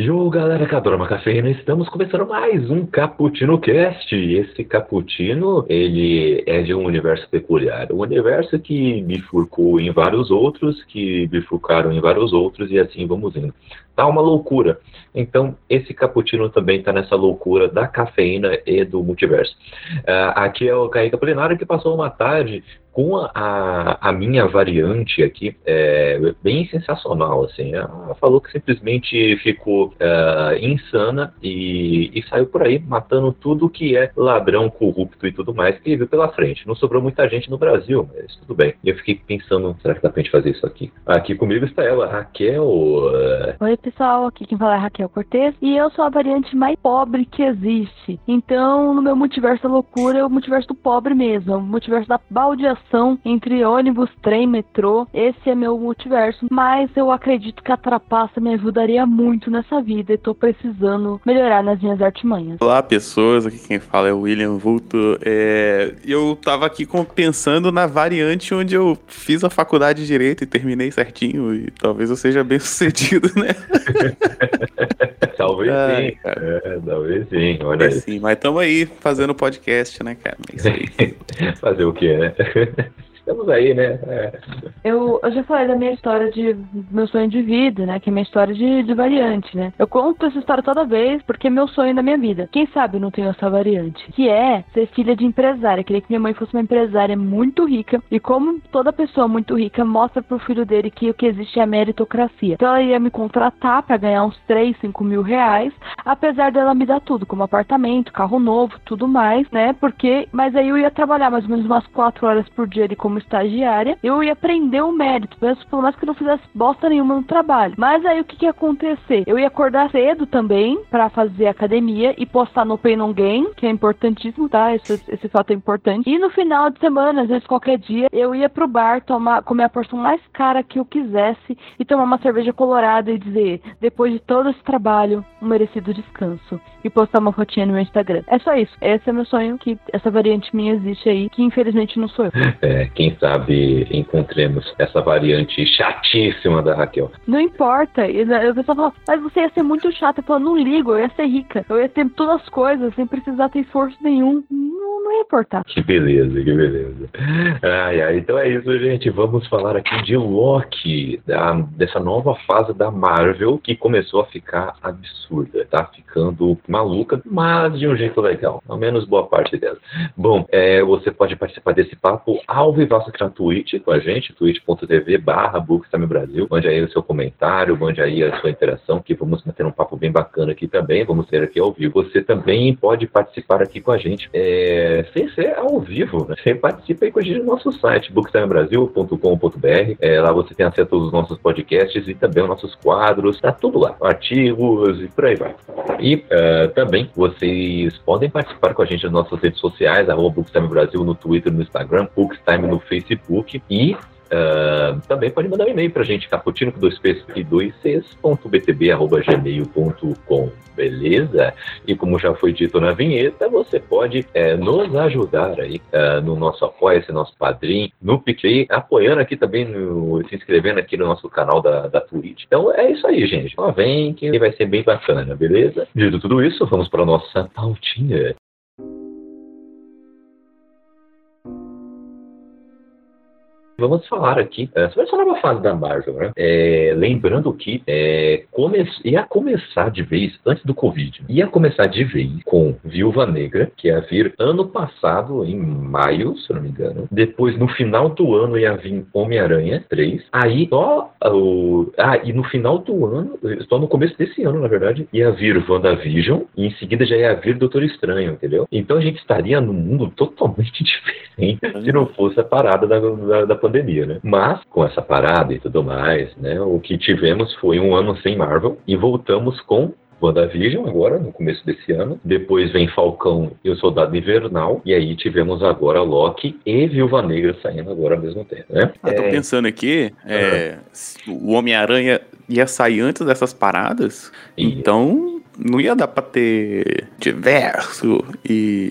Yo, galera que adora uma cafeína, estamos começando mais um Cappuccino Cast. Esse Cappuccino, ele é de um universo peculiar. Um universo que bifurcou em vários outros, que bifurcaram em vários outros, e assim vamos indo. Tá uma loucura. Então, esse Cappuccino também está nessa loucura da cafeína e do multiverso. Uh, aqui é o Kaique Apolinário que passou uma tarde com a, a, minha variante aqui, é bem sensacional, assim. Ela falou que simplesmente ficou uh, insana e, e, saiu por aí matando tudo que é ladrão, corrupto e tudo mais que viu pela frente. Não sobrou muita gente no Brasil, mas tudo bem. E eu fiquei pensando, será que dá pra gente fazer isso aqui? Aqui comigo está ela, Raquel. Oi, pessoal. Aqui quem fala é Raquel Cortez e eu sou a variante mais pobre que existe. Então, no meu multiverso da loucura, é o multiverso do pobre mesmo. É o multiverso da baldeação entre ônibus, trem, metrô. Esse é meu multiverso. Mas eu acredito que a trapaça me ajudaria muito nessa vida e tô precisando melhorar nas minhas artimanhas. Olá, pessoas. Aqui quem fala é o William Vulto. É... Eu tava aqui pensando na variante onde eu fiz a faculdade de Direito e terminei certinho e talvez eu seja bem sucedido, né? talvez sim. É, talvez sim. Olha é aí. sim, mas estamos aí fazendo podcast, né, cara? É Fazer o que, né? goodness. estamos aí, né? É. Eu, eu já falei da minha história de meu sonho de vida, né? Que é minha história de, de variante, né? Eu conto essa história toda vez porque é meu sonho da minha vida. Quem sabe eu não tenho essa variante? Que é ser filha de empresária. Eu queria que minha mãe fosse uma empresária muito rica. E como toda pessoa muito rica mostra pro filho dele que o que existe é a meritocracia. Então ela ia me contratar para ganhar uns 3, 5 mil reais. Apesar dela me dar tudo, como apartamento, carro novo, tudo mais, né? Porque. Mas aí eu ia trabalhar mais ou menos umas 4 horas por dia ali como estagiária, eu ia aprender o mérito, pelo menos que eu não fizesse bosta nenhuma no trabalho. Mas aí o que, que ia acontecer? Eu ia acordar cedo também para fazer academia e postar no Pain on Game, que é importantíssimo, tá? Esse, esse fato é importante. E no final de semana, às vezes qualquer dia, eu ia pro bar tomar, comer a porção mais cara que eu quisesse e tomar uma cerveja colorada e dizer, depois de todo esse trabalho, um merecido descanso. E postar uma fotinha no meu Instagram. É só isso. Esse é meu sonho, que essa variante minha existe aí, que infelizmente não sou eu. É, quem quem sabe encontremos essa variante chatíssima da Raquel. Não importa. O pessoal fala, mas você ia ser muito chata. Eu falo, não ligo, eu ia ser rica. Eu ia ter todas as coisas sem precisar ter esforço nenhum. Não, não ia importar. Que beleza, que beleza. Ai, ai, então é isso, gente. Vamos falar aqui de Loki, da, dessa nova fase da Marvel que começou a ficar absurda. Tá ficando maluca, mas de um jeito legal. Ao menos boa parte dela. Bom, é, você pode participar desse papo ao vivo aqui na Twitch com a gente, twitch.tv barra Brasil. Mande aí o seu comentário, mande aí a sua interação, que vamos manter um papo bem bacana aqui também. Vamos ter aqui ao vivo. Você também pode participar aqui com a gente, é, sem ser ao vivo. Né? Você participa aí com a gente no nosso site, booktimebrasil.com.br. É, lá você tem acesso a todos os nossos podcasts e também os nossos quadros. Tá tudo lá, artigos e por aí vai. E uh, também vocês podem participar com a gente nas nossas redes sociais, arroba Bookstime Brasil no Twitter, no Instagram, Bookstime no Facebook e Uh, também pode mandar um e-mail para a gente, caputino com dois e beleza? E como já foi dito na vinheta, você pode é, nos ajudar aí uh, no nosso apoia-se, nosso padrinho, no PicPay, apoiando aqui também, no, se inscrevendo aqui no nosso canal da, da Twitch. Então é isso aí, gente. Ó, vem que vai ser bem bacana, beleza? Dito tudo isso, vamos para nossa pautinha. Vamos falar aqui sobre essa nova fase da Marvel, né? É, lembrando que é, come ia começar de vez antes do Covid. Ia começar de vez com Viúva Negra, que ia vir ano passado, em maio, se não me engano. Depois, no final do ano, ia vir Homem-Aranha 3. Aí, só o. Ah, e no final do ano, só no começo desse ano, na verdade, ia vir WandaVision. E em seguida já ia vir Doutor Estranho, entendeu? Então a gente estaria num mundo totalmente diferente se não fosse a parada da, da, da pandemia pandemia, né? Mas, com essa parada e tudo mais, né? O que tivemos foi um ano sem Marvel e voltamos com WandaVision agora, no começo desse ano. Depois vem Falcão e o Soldado Invernal. E aí tivemos agora Loki e Viúva Negra saindo agora ao mesmo tempo, né? Ah, tô É, pensando aqui, é, o Homem-Aranha ia sair antes dessas paradas, E- então não ia dar pra ter diverso e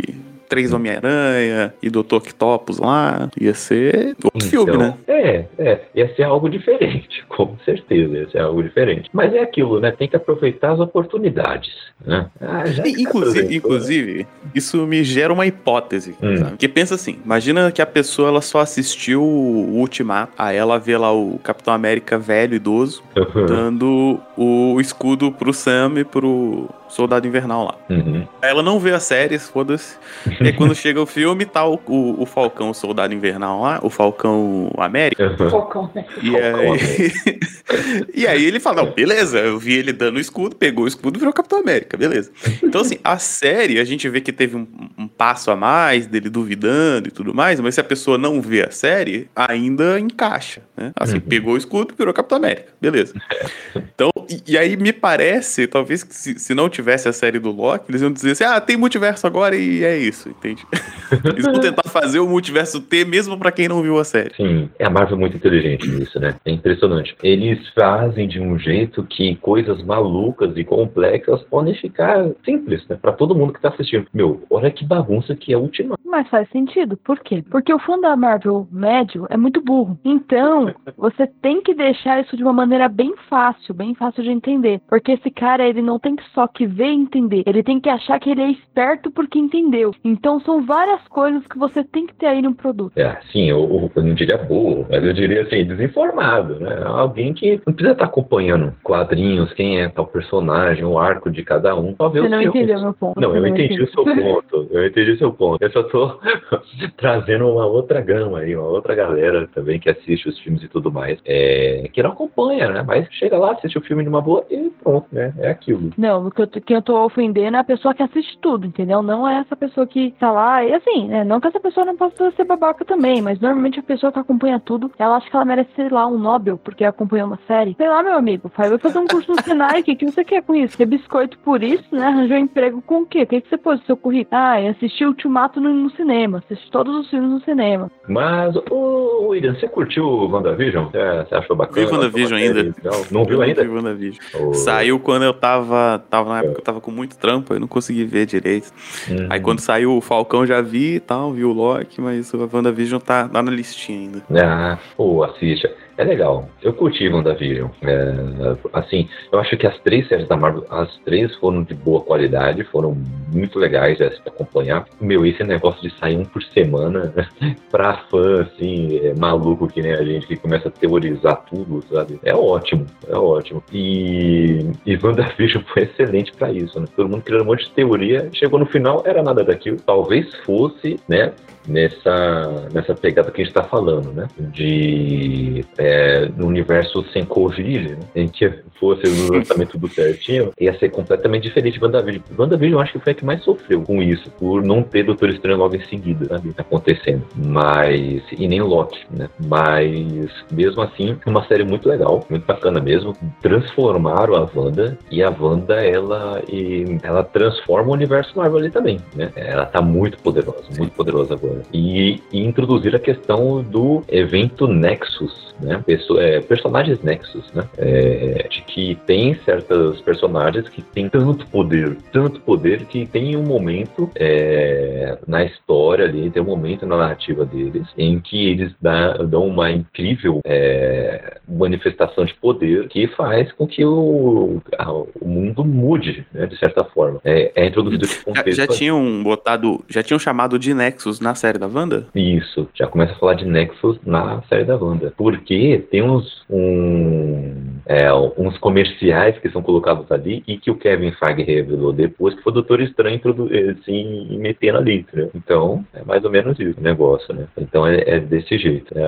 três Homem-Aranha e Dr. Octopus lá. Ia ser outro filme, né? É, é, ia ser algo diferente, com certeza, ia ser algo diferente. Mas é aquilo, né? Tem que aproveitar as oportunidades, né? Ah, tá Inclusive, fazendo, inclusive, isso me gera uma hipótese. Hum. sabe? Que pensa assim: imagina que a pessoa ela só assistiu o Ultimato, aí ela vê lá o Capitão América velho, idoso, né? dando o escudo pro Sam e pro Soldado Invernal lá. Uhum. Ela não vê as séries, foda-se. E aí quando chega o filme, tá o, o, o Falcão, o Soldado Invernal lá, o Falcão América. Uhum. Focão, né? E Falcão aí... e aí ele fala, não, beleza, eu vi ele dando o escudo, pegou o escudo e virou Capitão América, beleza. Então assim, a série, a gente vê que teve um, um passo a mais dele duvidando e tudo mais, mas se a pessoa não vê a série, ainda encaixa, né? Assim, Uhum. pegou o escudo e virou Capitão América, beleza. Então, e, e aí me parece, talvez se, se não tivesse a série do Loki, eles iam dizer assim, ah, tem multiverso agora e é isso, entende? Eles vão tentar fazer o multiverso ter mesmo pra quem não viu a série. Sim, é a Marvel é muito inteligente nisso, né? É impressionante. Eles fazem de um jeito que coisas malucas e complexas podem ficar simples, né? Pra todo mundo que tá assistindo. Meu, olha que bagunça que é a última. Mas faz sentido. Por quê? Porque o fã da Marvel médio é muito burro. Então, você tem que deixar isso de uma maneira bem fácil, bem fácil de entender. Porque esse cara, ele não tem que só que ver e entender. Ele tem que achar que ele é esperto porque entendeu. Então, são várias coisas que você tem que ter aí no produto. É, sim, eu, eu não diria burro, mas eu diria assim, desinformado, né? Alguém que não precisa estar acompanhando quadrinhos, quem é tal personagem, o arco de cada um. Só ver Você não filmes. entendeu meu ponto. Não, eu entendi o seu ponto. Eu entendi o seu ponto. Eu só tô trazendo uma outra gama aí, uma outra galera também que assiste os filmes e tudo mais. É, que não acompanha, né? Mas chega lá, assiste o filme numa boa e pronto, né? É aquilo. Não, o que eu, tô- quem eu tô ofendendo é a pessoa que assiste tudo, entendeu? Não é essa pessoa que tá lá. E assim, né? Não que essa pessoa não possa ser babaca também, mas normalmente a pessoa que acompanha tudo, ela acha que ela merece, sei lá, um Nobel porque acompanhou uma série. Sei lá, meu amigo, vai fazer um curso no Senai, o que, que você quer com isso? Ter biscoito por isso, né? Arranjou emprego com o quê? O que, que você pôs no seu currículo? Ah, assisti Ultimato no, no cinema, assisti todos os filmes no cinema. Mas, ô William, você curtiu o WandaVision? Você, você achou bacana? Vi WandaVision ainda. legal? Não viu ainda? vi WandaVision. Ô, Saiu quando eu tava. Tava na época eu tava com muito trampo, eu não consegui ver direito. hum. Aí quando saiu o Falcão já vi e tal, vi o Loki, mas o WandaVision tá, tá na listinha ainda. Ah, pô, assiste. É legal. Eu curti WandaVision. É, assim, eu acho que as três séries da Marvel, as três foram de boa qualidade, foram muito legais pra acompanhar. Meu, esse negócio de sair um por semana, pra fã, assim, é, maluco que nem a gente, que começa a teorizar tudo, sabe? É ótimo, é ótimo. E, e WandaVision foi excelente pra isso, né? Todo mundo criando um monte de teoria, chegou no final, era nada daquilo. Talvez fosse, né? Nessa, nessa pegada que a gente está falando, né? De é, no universo sem Covid, né? A gente fosse o lançamento tudo certinho, ia ser completamente diferente de WandaVision. WandaVision eu acho que foi a que mais sofreu com isso, por não ter Doutor Estranho logo em seguida, sabe? Acontecendo. Mas. E nem Loki, né? Mas mesmo assim, uma série muito legal, muito bacana mesmo. Transformaram a Wanda e a Wanda, ela, e, ela transforma o universo Marvel ali também, né? Ela tá muito poderosa, muito poderosa agora. E, e introduzir a questão do evento Nexus, né? Pesso- é, personagens Nexus, né? É, de que tem certas personagens que têm tanto poder, tanto poder que tem um momento é, na história ali, tem um momento na narrativa deles em que eles dá- dão uma incrível é, manifestação de poder que faz com que o, a- o mundo mude, né, de certa forma. É, é introduzido esse Já, contexto. já tinham botado. Já tinham chamado de Nexus na série da Wanda? Isso, já começa a falar de Nexus na série da Wanda. Porque tem uns, um, é, uns comerciais que são colocados ali e que o Kevin Feige revelou depois que foi o Doutor Estranho assim, metendo ali, entendeu? Então, é mais ou menos isso o negócio, né? Então é, é desse jeito. É,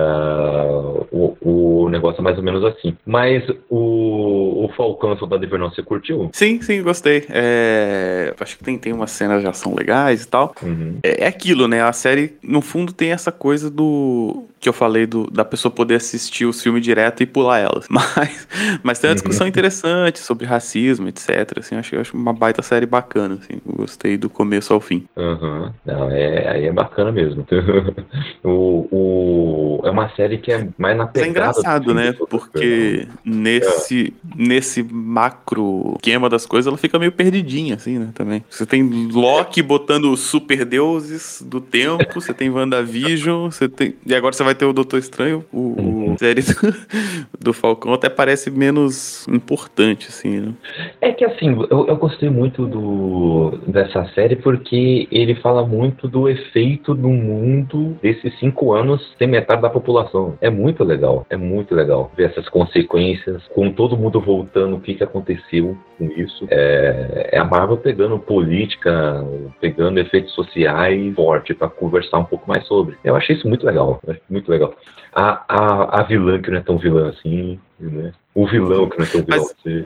o, o negócio é mais ou menos assim. Mas o, o Falcão Soldado Invernal, você curtiu? Sim, sim, gostei. É, acho que tem, tem umas cenas de ação legais e tal. Uhum. É, é aquilo, né? A série, no fundo, tem essa coisa do. que eu falei do, da pessoa poder assistir os filmes direto e pular elas. Mas, mas tem uma discussão interessante sobre racismo, etc. Assim, acho, acho uma baita série bacana. Assim, gostei do começo ao fim. Uhum. Não, é, aí é bacana mesmo. o, o, é uma série que é mais na pegada. É engraçado, né? Porque nesse, é. nesse macro esquema das coisas, ela fica meio perdidinha, assim, né? Também. Você tem Loki botando super deuses do tempo, você tem WandaVision, você tem. E agora você vai ter o Doutor Estranho, o, uhum. o série do, do, Falcão até parece menos importante, assim, né? É que assim, eu, eu gostei muito do, dessa série porque ele fala muito do efeito do mundo desses cinco anos sem metade da população. É muito legal, é muito legal ver essas consequências, com todo mundo voltando, o que, que aconteceu com isso. É, é a Marvel pegando política, pegando efeitos sociais forte para conversar um pouco mais sobre. Eu achei isso muito legal, muito legal. A, a, a vilã que não é tão vilã assim, né? O vilão que não é tão vilão mas, assim.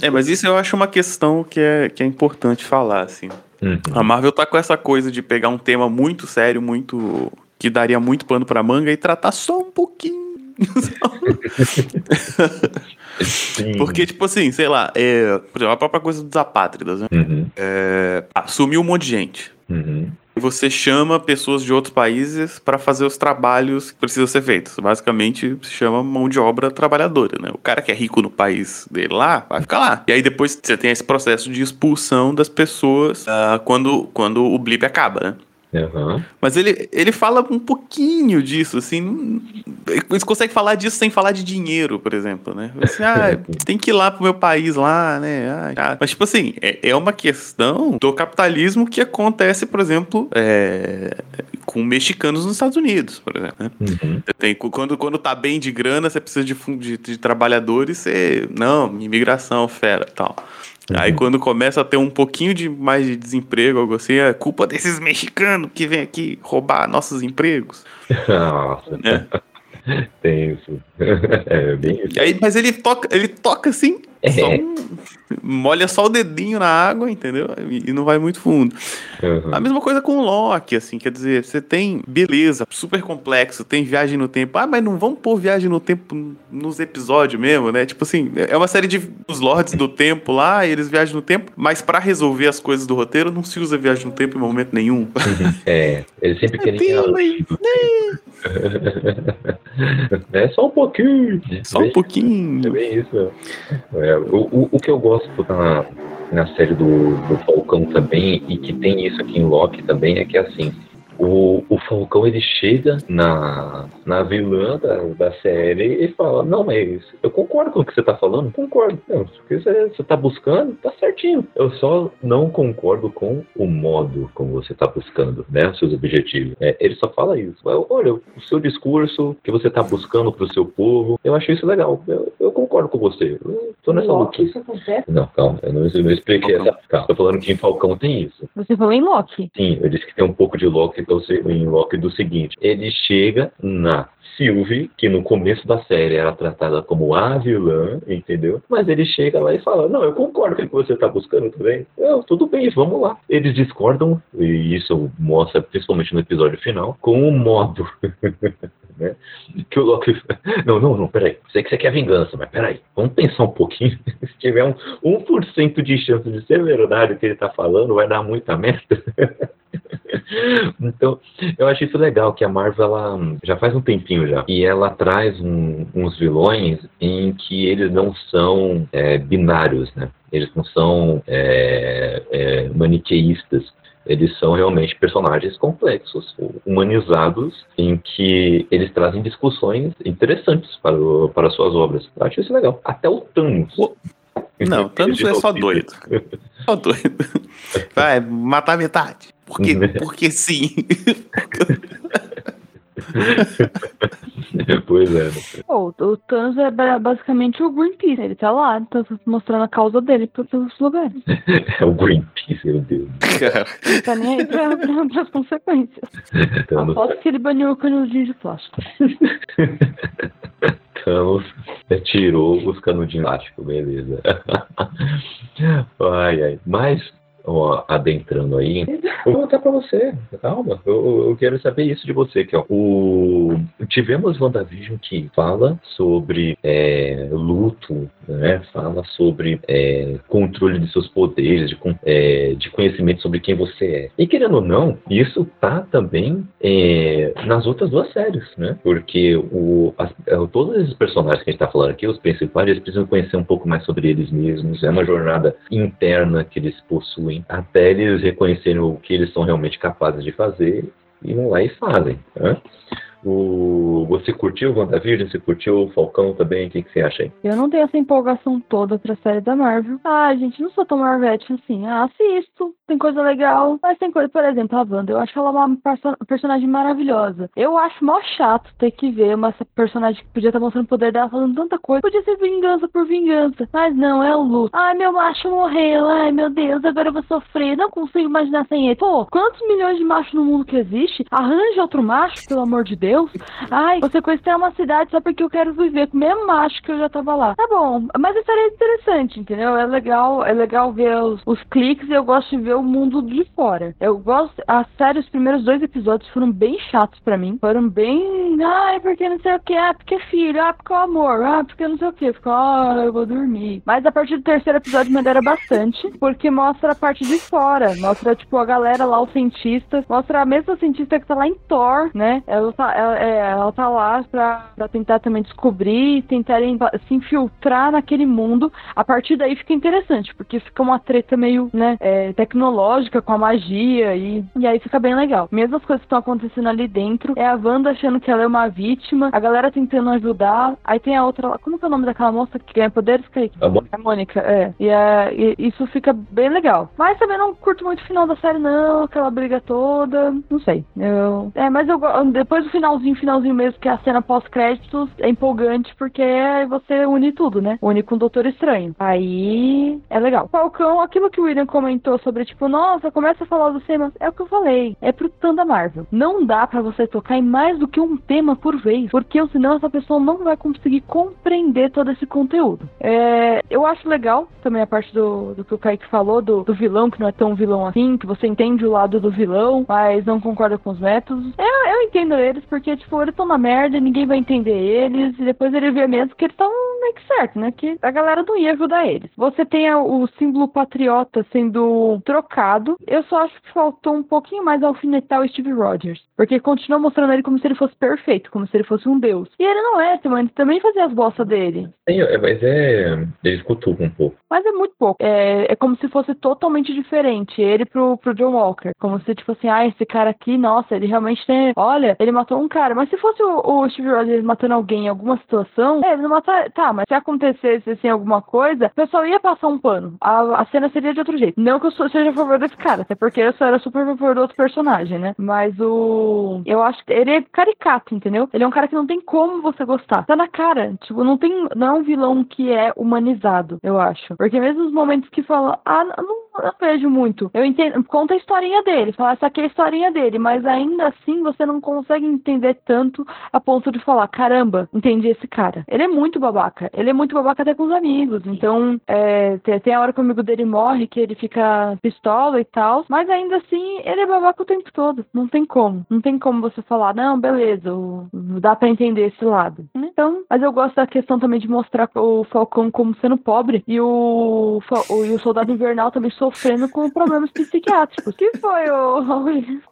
é, mas isso eu acho uma questão que é, que é importante falar, assim. Uhum. A Marvel tá com essa coisa de pegar um tema muito sério, muito. que daria muito pano pra manga e tratar só um pouquinho. Porque, tipo assim, sei lá, é, por exemplo, a própria coisa dos apátridas, né? Uhum. É, sumiu um monte de gente. Uhum. E você chama pessoas de outros países para fazer os trabalhos que precisam ser feitos. Basicamente, se chama mão de obra trabalhadora, né? O cara que é rico no país dele lá, vai ficar lá. E aí depois você tem esse processo de expulsão das pessoas uh, quando, quando o blip acaba, né? Uhum. Mas ele, ele fala um pouquinho disso, assim. Eles conseguem falar disso sem falar de dinheiro, por exemplo, né? Assim, ah, tem que ir lá pro meu país lá, né? Ah, mas, tipo assim, é, é uma questão do capitalismo que acontece, por exemplo, é, com mexicanos nos Estados Unidos, por exemplo. Né? Uhum. Tem, quando, quando tá bem de grana, você precisa de, de, de trabalhadores, você. Não, imigração, fera tal. Aí quando começa a ter um pouquinho de mais de desemprego, algo assim, é culpa desses mexicanos que vêm aqui roubar nossos empregos. Nossa. É. Tem isso. É bem. Aí, mas ele toca, ele toca assim, é. só um, molha só o dedinho na água, entendeu? E, e não vai muito fundo. Uhum. A mesma coisa com o Loki, assim, quer dizer, você tem beleza, super complexo, tem viagem no tempo. Ah, mas não vamos pôr viagem no tempo nos episódios mesmo, né? Tipo assim, é uma série de os Lords do Tempo lá, eles viajam no tempo, mas para resolver as coisas do roteiro não se usa viagem no tempo em momento nenhum. É, eles sempre querem ir além. É só um pouquinho. Só um pouquinho. É bem isso. É, o, o, que eu gosto na, na série do, do Falcão também, e que tem isso aqui em Loki também, é que assim, o, o Falcão ele chega na, na vilã da, da série e fala: Não, mas eu concordo com o que você tá falando, concordo. Não, você, você tá buscando, tá certinho. Eu só não concordo com o modo como você tá buscando, né? Os seus objetivos. É, ele só fala isso. Olha, o seu discurso que você tá buscando pro seu povo, eu achei isso legal. Eu, eu concordo com você. Eu tô nessa luta. Isso acontece? Não, calma, eu não, eu não expliquei essa. Calma, tô falando que em Falcão tem isso. Você falou em Loki. Sim, eu disse que tem um pouco de Loki em Loki do seguinte: ele chega na Sylvie, que no começo da série era tratada como a vilã, entendeu? Mas ele chega lá e fala: Não, eu concordo com o que você está buscando também. Eu, tudo bem, vamos lá. Eles discordam, e isso mostra principalmente no episódio final, com o modo. né? Que o Loki. Não, não, não, peraí. Sei que você quer vingança, mas peraí. Vamos pensar um pouquinho. Se tiver um 1% de chance de ser verdade o que ele está falando, vai dar muita merda. então, eu acho isso legal, que a Marvel ela, já faz um tempinho já, e ela traz um, uns vilões em que eles não são é, binários, né? Eles não são é, é, maniqueístas. Eles são realmente personagens complexos, humanizados, em que eles trazem discussões interessantes para, o, para suas obras. Eu acho isso legal. Até o Thanos. Não, Thanos é só doido. Só doido. Vai matar metade. Porque, porque sim. pois é. né? Pô, o Thanos é ba- basicamente o Greenpeace. Ele tá lá, tá mostrando a causa dele pra todos os lugares. É o Greenpeace, meu Deus. Cara, Não tá nem aí pra, pra, pras consequências. Thanos, Aposto que ele baniu o canudinho de plástico. Thanos tirou os canudinhos plásticos, beleza. Ai, ai. Mas, ó, adentrando aí, vou contar pra você. Calma, eu, eu quero saber isso de você, que ó, o tivemos WandaVision que fala sobre é, luto, né? Fala sobre é, controle de seus poderes, de, é, de conhecimento sobre quem você é. E querendo ou não, isso tá também é, nas outras duas séries, né? Porque o, as- é, todos esses personagens que a gente tá falando aqui, os principais, eles precisam conhecer um pouco mais sobre eles mesmos. É uma jornada interna que eles possuem, até eles reconhecerem o que eles são realmente capazes de fazer e vão lá e fazem. Né? O, você curtiu WandaVision? Você curtiu o Falcão também? O que, que você acha aí? Eu não tenho essa empolgação toda pra série da Marvel. Ah, gente, não sou tão Marvete assim. Ah, assisto, tem coisa legal. Mas tem coisa, por exemplo, a Wanda. Eu acho ela uma perso- personagem maravilhosa. Eu acho mó chato ter que ver uma personagem que podia estar mostrando o poder dela falando tanta coisa. Podia ser vingança por vingança. Mas não, é o luto. Ai, meu macho morreu. Ai, meu Deus, agora eu vou sofrer. Não consigo imaginar sem ele. Pô, quantos milhões de machos no mundo que existe? Arranja outro macho, pelo amor de Deus. Ai, você conheceu uma cidade só porque eu quero viver com o mesmo macho que eu já tava lá. Tá bom, mas a série é interessante, entendeu? É legal, é legal ver os, os cliques e eu gosto de ver o mundo de fora. Eu gosto, a série, os primeiros dois episódios foram bem chatos pra mim. Foram bem, ai, porque não sei o que, ah, porque filho, ah, porque o amor, ah, porque não sei o que. Ficou, ah, eu vou dormir. Mas a partir do terceiro episódio melhora bastante, porque mostra a parte de fora. Mostra, tipo, a galera lá, os cientistas. Mostra a mesma cientista que tá lá em Thor, né? Ela tá, ela, é, ela tá lá pra, pra tentar também descobrir, tentarem se infiltrar naquele mundo. A partir daí fica interessante, porque fica uma treta meio, né, é, tecnológica com a magia e, e aí fica bem legal. Mesmo as coisas que estão acontecendo ali dentro, é a Wanda achando que ela é uma vítima, a galera tentando ajudar. Aí tem a outra lá, como que é o nome daquela moça que ganha poderes, Kaique? A Mônica. A Mônica, é. E, é, e isso fica bem legal. Mas também não curto muito o final da série, não. Aquela briga toda. Não sei. Eu... É, mas eu depois do finalzinho, finalzinho mesmo, que é a cena pós-créditos, é empolgante porque aí você une tudo, né? Une com o Doutor Estranho. Aí é legal. Falcão, aquilo que o William comentou sobre, tipo, nossa, começa a falar dos temas. É o que eu falei. É pro tan da Marvel. Não dá pra você tocar em mais do que um tema por vez. Porque senão essa pessoa não vai conseguir compreender todo esse conteúdo. É, eu acho legal também a parte do, do que o Kaique falou, do, do vilão, que não é tão vilão assim, que você entende o lado do vilão, mas não concorda com os métodos. Eu, eu entendo eles, porque, tipo, eles estão na merda, ninguém vai entender eles, e depois ele vê mesmo que eles estão meio que certo, né? Que a galera não ia ajudar eles. Você tem o símbolo patriota sendo trocado. Eu só acho que faltou um pouquinho mais alfinetar o Steve Rogers. Porque continua mostrando ele como se ele fosse perfeito, como se ele fosse um deus. E ele não é, mano. Ele também fazia as bostas dele. Tem- é, mas é. Eles cutucam um pouco. Mas é muito pouco. É, é como se fosse totalmente diferente. Ele pro, pro John Walker. Como se, tipo assim, ah, esse cara aqui, nossa, ele realmente tem. Olha, ele matou um cara. Mas se fosse o, o Steve Rogers matando alguém em alguma situação, é, ele não mataria. Tá, mas se acontecesse assim, alguma coisa, o pessoal ia passar um pano. A, a cena seria de outro jeito. Não que eu sou- seja a favor desse cara, até porque eu só era super a favor do outro personagem, né? Mas o. Eu acho que ele é caricato, entendeu? Ele é um cara que não tem como você gostar. Tá na cara. Tipo, não tem. Não é um vilão que é humanizado, eu acho. Porque mesmo os momentos que falam, ah, não, eu não vejo muito. Eu entendo. Conta a historinha dele. Fala, essa aqui é a historinha dele. Mas ainda assim você não consegue entender tanto a ponto de falar, caramba, entendi esse cara. Ele é muito babaca. Ele é muito babaca até com os amigos. Então, é, tem, a hora que o amigo dele morre, que ele fica pistola e tal. Mas ainda assim, ele é babaca o tempo todo. Não tem como. Não tem como você falar, não, beleza, dá pra entender esse lado. Então, mas eu gosto da questão também de mostrar o Falcão como sendo pobre e o, o- e o Soldado Invernal também sofrendo com problemas psiquiátricos. Que foi o.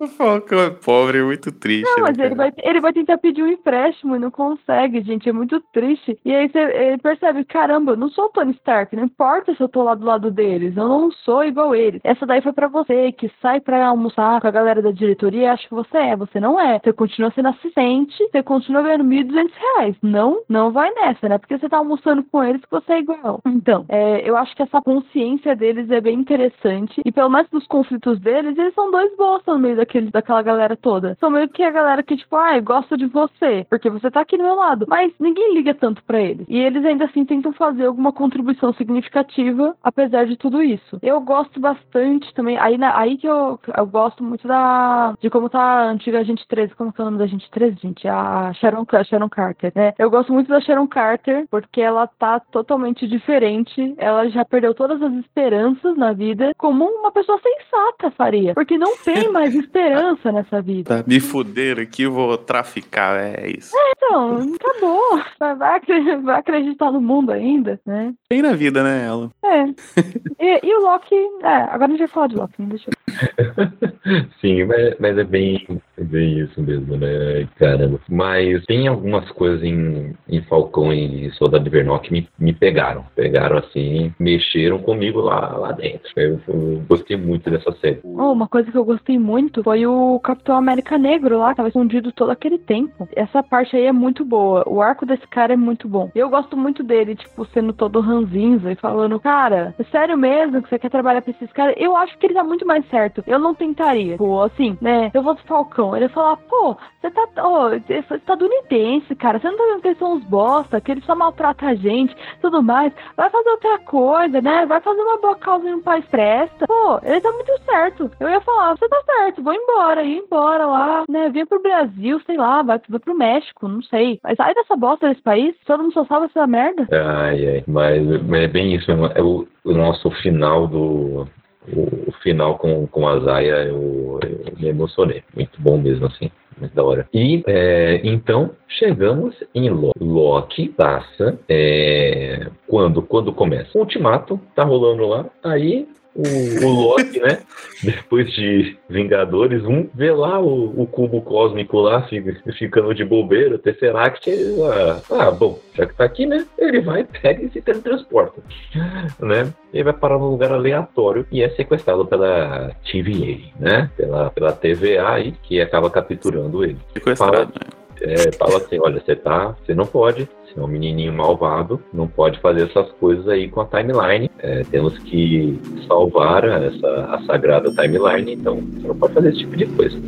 o Falcão é pobre, muito triste. Não, né, mas ele vai, ele vai tentar pedir um empréstimo e não consegue, gente. É muito triste. E aí você ele percebe, caramba, eu não sou o Tony Stark. Não importa se eu tô lá do lado deles. Eu não sou igual eles. Essa daí foi pra você, que sai pra almoçar com a galera da diretoria e acha que você é. Você não é. Você continua sendo assistente, você continua ganhando 1.200 reais. Não, não vai nessa, né? Porque você tá almoçando com eles que você é igual. Então, é, eu acho que essa consciência deles é bem interessante. E pelo menos dos conflitos deles, eles são dois bosta no meio daquele, daquela galera toda. São meio que a galera que, tipo, ai, gosto de você, porque você tá aqui do meu lado. Mas ninguém liga tanto para eles. E eles ainda assim tentam fazer alguma contribuição significativa, apesar de tudo isso. Eu gosto bastante também. Aí, na, aí que eu, eu gosto muito da. de como tá a antiga Agente 13. Como que é o nome da Agente 13, gente? A Sharon, a Sharon Carter, né? Eu gosto muito da Sharon Carter, porque ela tá totalmente diferente. Ela já perdeu todas as esperanças na vida, como uma pessoa sensata faria. Porque não tem mais esperança nessa vida. Tá me fuder aqui, vou traficar, é isso. É, então, acabou. Vai, vai, vai acreditar no mundo ainda, né? Tem na vida, né, ela? É. E, e o Loki, é, agora a gente vai falar de Loki, né? deixa eu... Sim, mas, mas é bem, é bem isso mesmo, né? Caramba. Mas tem algumas coisas em, em Falcão e Soldado Invernal que me, me pegaram. Pegaram assim, mexeram comigo lá, lá dentro. Eu, eu gostei muito dessa série. Oh, uma coisa que eu gostei muito foi o Capitão América Negro lá, que tava escondido todo aquele tempo. Essa parte aí é muito boa. O arco desse cara é muito bom. Eu gosto muito dele, tipo, sendo todo ranzinza e falando, cara, é sério mesmo que você quer trabalhar pra esses caras? Eu acho que ele tá muito mais certo. Eu não tentaria. Pô, assim, né? Eu vou do Falcão. Ele falar, pô, você tá. Ô, oh, estadunidense, cara. Você não tá vendo que eles são uns bosta, que eles só maltratam a gente, tudo mais. Vai fazer outra coisa, né? Vai fazer uma boa causa em um país presta. Pô, ele tá muito certo. Eu ia falar, você tá certo, vou embora, ia embora lá, né? Vem pro Brasil, sei lá, vai, vai pro México, não sei. Mas sai dessa bosta desse país, todo mundo só salva essa merda. Ai, ai, mas, mas é bem isso mesmo. É o, o nosso final do. O, final com, com a Zaya, eu, eu me emocionei. Muito bom mesmo, assim muito da hora. E é, então chegamos em Lo Loki passa é, quando quando começa o Ultimato tá rolando lá aí o, o Loki, né? Depois de Vingadores 1, vê lá o, o cubo cósmico lá fica, ficando de bobeira, o Tesseract. Ah, ah, bom, já que tá aqui, né? Ele vai, pega e se teletransporta. Né? Ele vai parar num lugar aleatório e é sequestrado pela TVA, né? Pela, pela TVA aí, que acaba capturando ele. Sequestrado, Fala, né? é, fala assim, olha, você tá, você não pode, é um menininho malvado, não pode fazer essas coisas aí com a timeline. É, temos que salvar essa a sagrada timeline, então você não pode fazer esse tipo de coisa.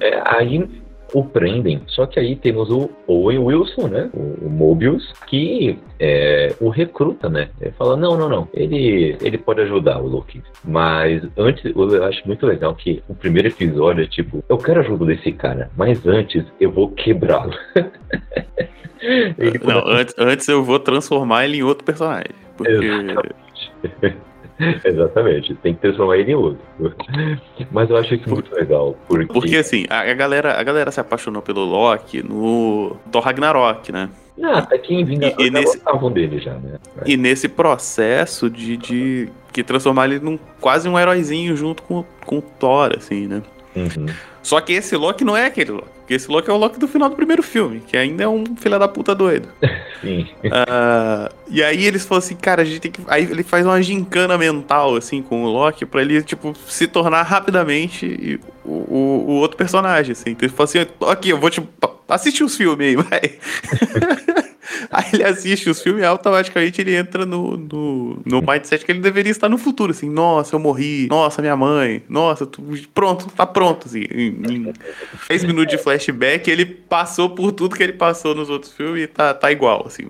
É, aí o prendem, só que aí temos o Owen Wilson, né, o, o Mobius, que é, o recruta, né, ele fala, não, não, não, ele, ele pode ajudar o Loki, mas antes, eu acho muito legal que o primeiro episódio é tipo, eu quero ajuda desse cara, mas antes eu vou quebrá-lo. Não, antes, antes eu vou transformar ele em outro personagem. Porque. Exatamente. Exatamente, tem que transformar ele em outro. Mas eu acho isso muito legal. Porque, Porque assim, a a galera, a galera se apaixonou pelo Loki no Thor Ragnarok, né? Ah, até que em Vingadores E- e nesse- dele já, né? E nesse processo de, de que transformar ele num quase um heróizinho junto com, com o Thor, assim, né? Uhum. Só que esse Loki não é aquele Loki. Porque esse Loki é o Loki do final do primeiro filme, que ainda é um filho da puta doido. Sim. Ah, e aí eles falam assim, cara, a gente tem que. Aí ele faz uma gincana mental, assim, com o Loki, pra ele, tipo, se tornar rapidamente o, o, o outro personagem, assim. Então ele fala assim, aqui, eu vou te. Assiste os filmes aí, vai. aí ele assiste os filmes e automaticamente ele entra no, no, no mindset que ele deveria estar no futuro, assim, nossa, eu morri, nossa, minha mãe, nossa, tu- pronto, tá pronto, assim. Em, em 10 minutos de flashback, ele passou por tudo que ele passou nos outros filmes e tá, tá igual, assim.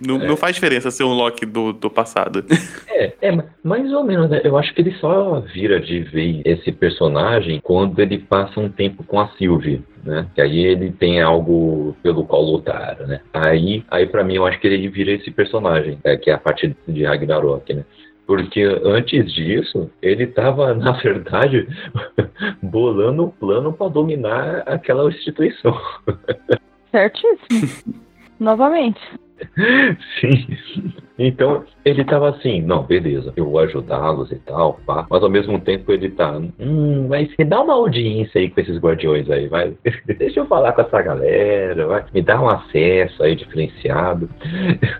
Não, não faz diferença ser um Loki do, do passado. É, é, ma- mais ou menos, né? Eu acho que ele só vira de vez esse personagem quando ele passa um tempo com a Sylvie, né? Que aí ele tem algo pelo qual lutar, né? Aí, aí para mim, eu acho que ele vira esse personagem, é, que é a partir de Ragnarok, né? Porque antes disso, ele tava, na verdade, bolando um plano para dominar aquela instituição. Certíssimo. Novamente. Sim. Então, ele tava assim, não, beleza, eu vou ajudá-los e tal, pá. Mas ao mesmo tempo ele tá, hum, mas me dá uma audiência aí com esses guardiões aí, vai. Deixa eu falar com essa galera, vai. Me dá um acesso aí diferenciado.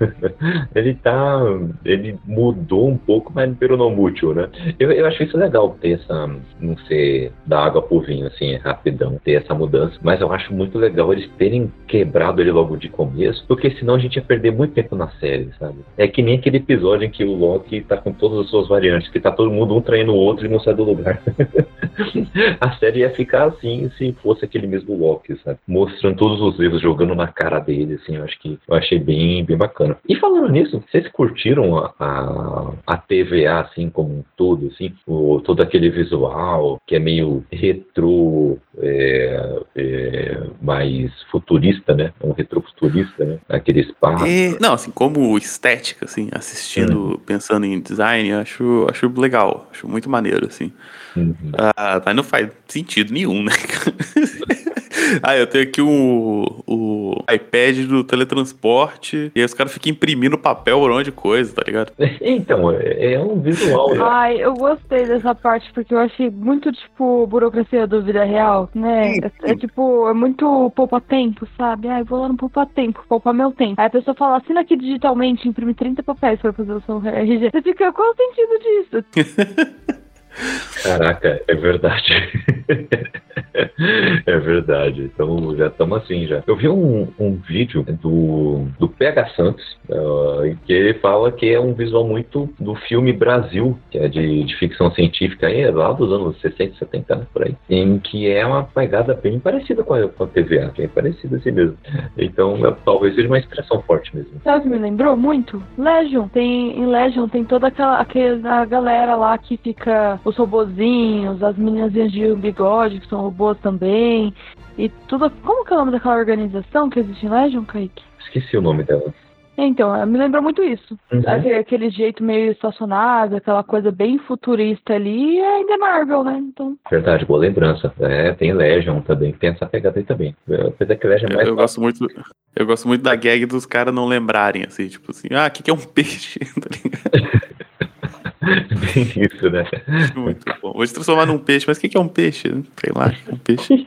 ele tá, ele mudou um pouco, mas pelo não mútil, né? Eu, eu acho isso legal ter essa, não ser da água pro vinho, assim, rapidão, ter essa mudança. Mas eu acho muito legal eles terem quebrado ele logo de começo, porque senão a gente ia perder muito tempo na série, sabe? É É que nem aquele episódio em que o Loki tá com todas as suas variantes, que tá todo mundo um traindo o outro e não sai do lugar. a série ia ficar assim se fosse aquele mesmo Loki, sabe? Mostrando todos os erros, jogando na cara dele, assim, eu acho que eu achei bem, bem bacana. E falando nisso, vocês curtiram a, a, a TVA, assim, como um todo, assim? O, todo aquele visual que é meio retrô, é, é, mais futurista, né? Um retrofuturista, né? Aquele espaço. Não, assim, como estética, assim, assistindo, pensando em design, acho, acho legal, acho muito maneiro, assim. Uhum. Ah, mas não faz sentido nenhum, né? ah, eu tenho aqui o, o iPad do teletransporte e aí os caras ficam imprimindo papel por onde coisa, tá ligado? Então, é, é um visual. né? Ai, eu gostei dessa parte porque eu achei muito, tipo, burocracia do vida real, né? É, é, tipo, é muito poupa-tempo, sabe? Ai, vou lá no poupa-tempo, poupar meu tempo. Aí a pessoa fala, assina aqui digitalmente, imprime 30 papéis pra fazer o seu RG. Você fica, qual o sentido disso? Caraca, é verdade. é verdade. Então já estamos assim já. Eu vi um, um vídeo do, do PH Santos, uh, que ele fala que é um visual muito do filme Brasil, que é de, de ficção científica aí, é lá dos anos 60, 70, né, por aí. Em que é uma pegada bem parecida com a, com a TVA, bem parecida assim mesmo. Então é, talvez seja uma expressão forte mesmo. Sabe me lembrou muito? Legion. Tem, em Legion tem toda aquela, aquela galera lá que fica os robozinhos, as meninazinhas de bigode, que são robôs também. E tudo. Como que é o nome daquela organização que existe em Legion, Kaique? Esqueci o nome dela. Então, me lembrou muito isso. Uhum. Aquele, aquele jeito meio estacionado, aquela coisa bem futurista ali, e ainda é Marvel, né? Então, Verdade, boa lembrança. É, tem Legion também, tem essa pegada aí também. Apesar que Legion é Eu, mais eu gosto muito. Eu gosto muito da gag dos caras não lembrarem, assim, tipo assim, ah, o que, que é um peixe? Tá ligado? Bem isso, né? Muito bom. Vou te transformar num peixe, mas o que, é um peixe? Sei lá, um peixe.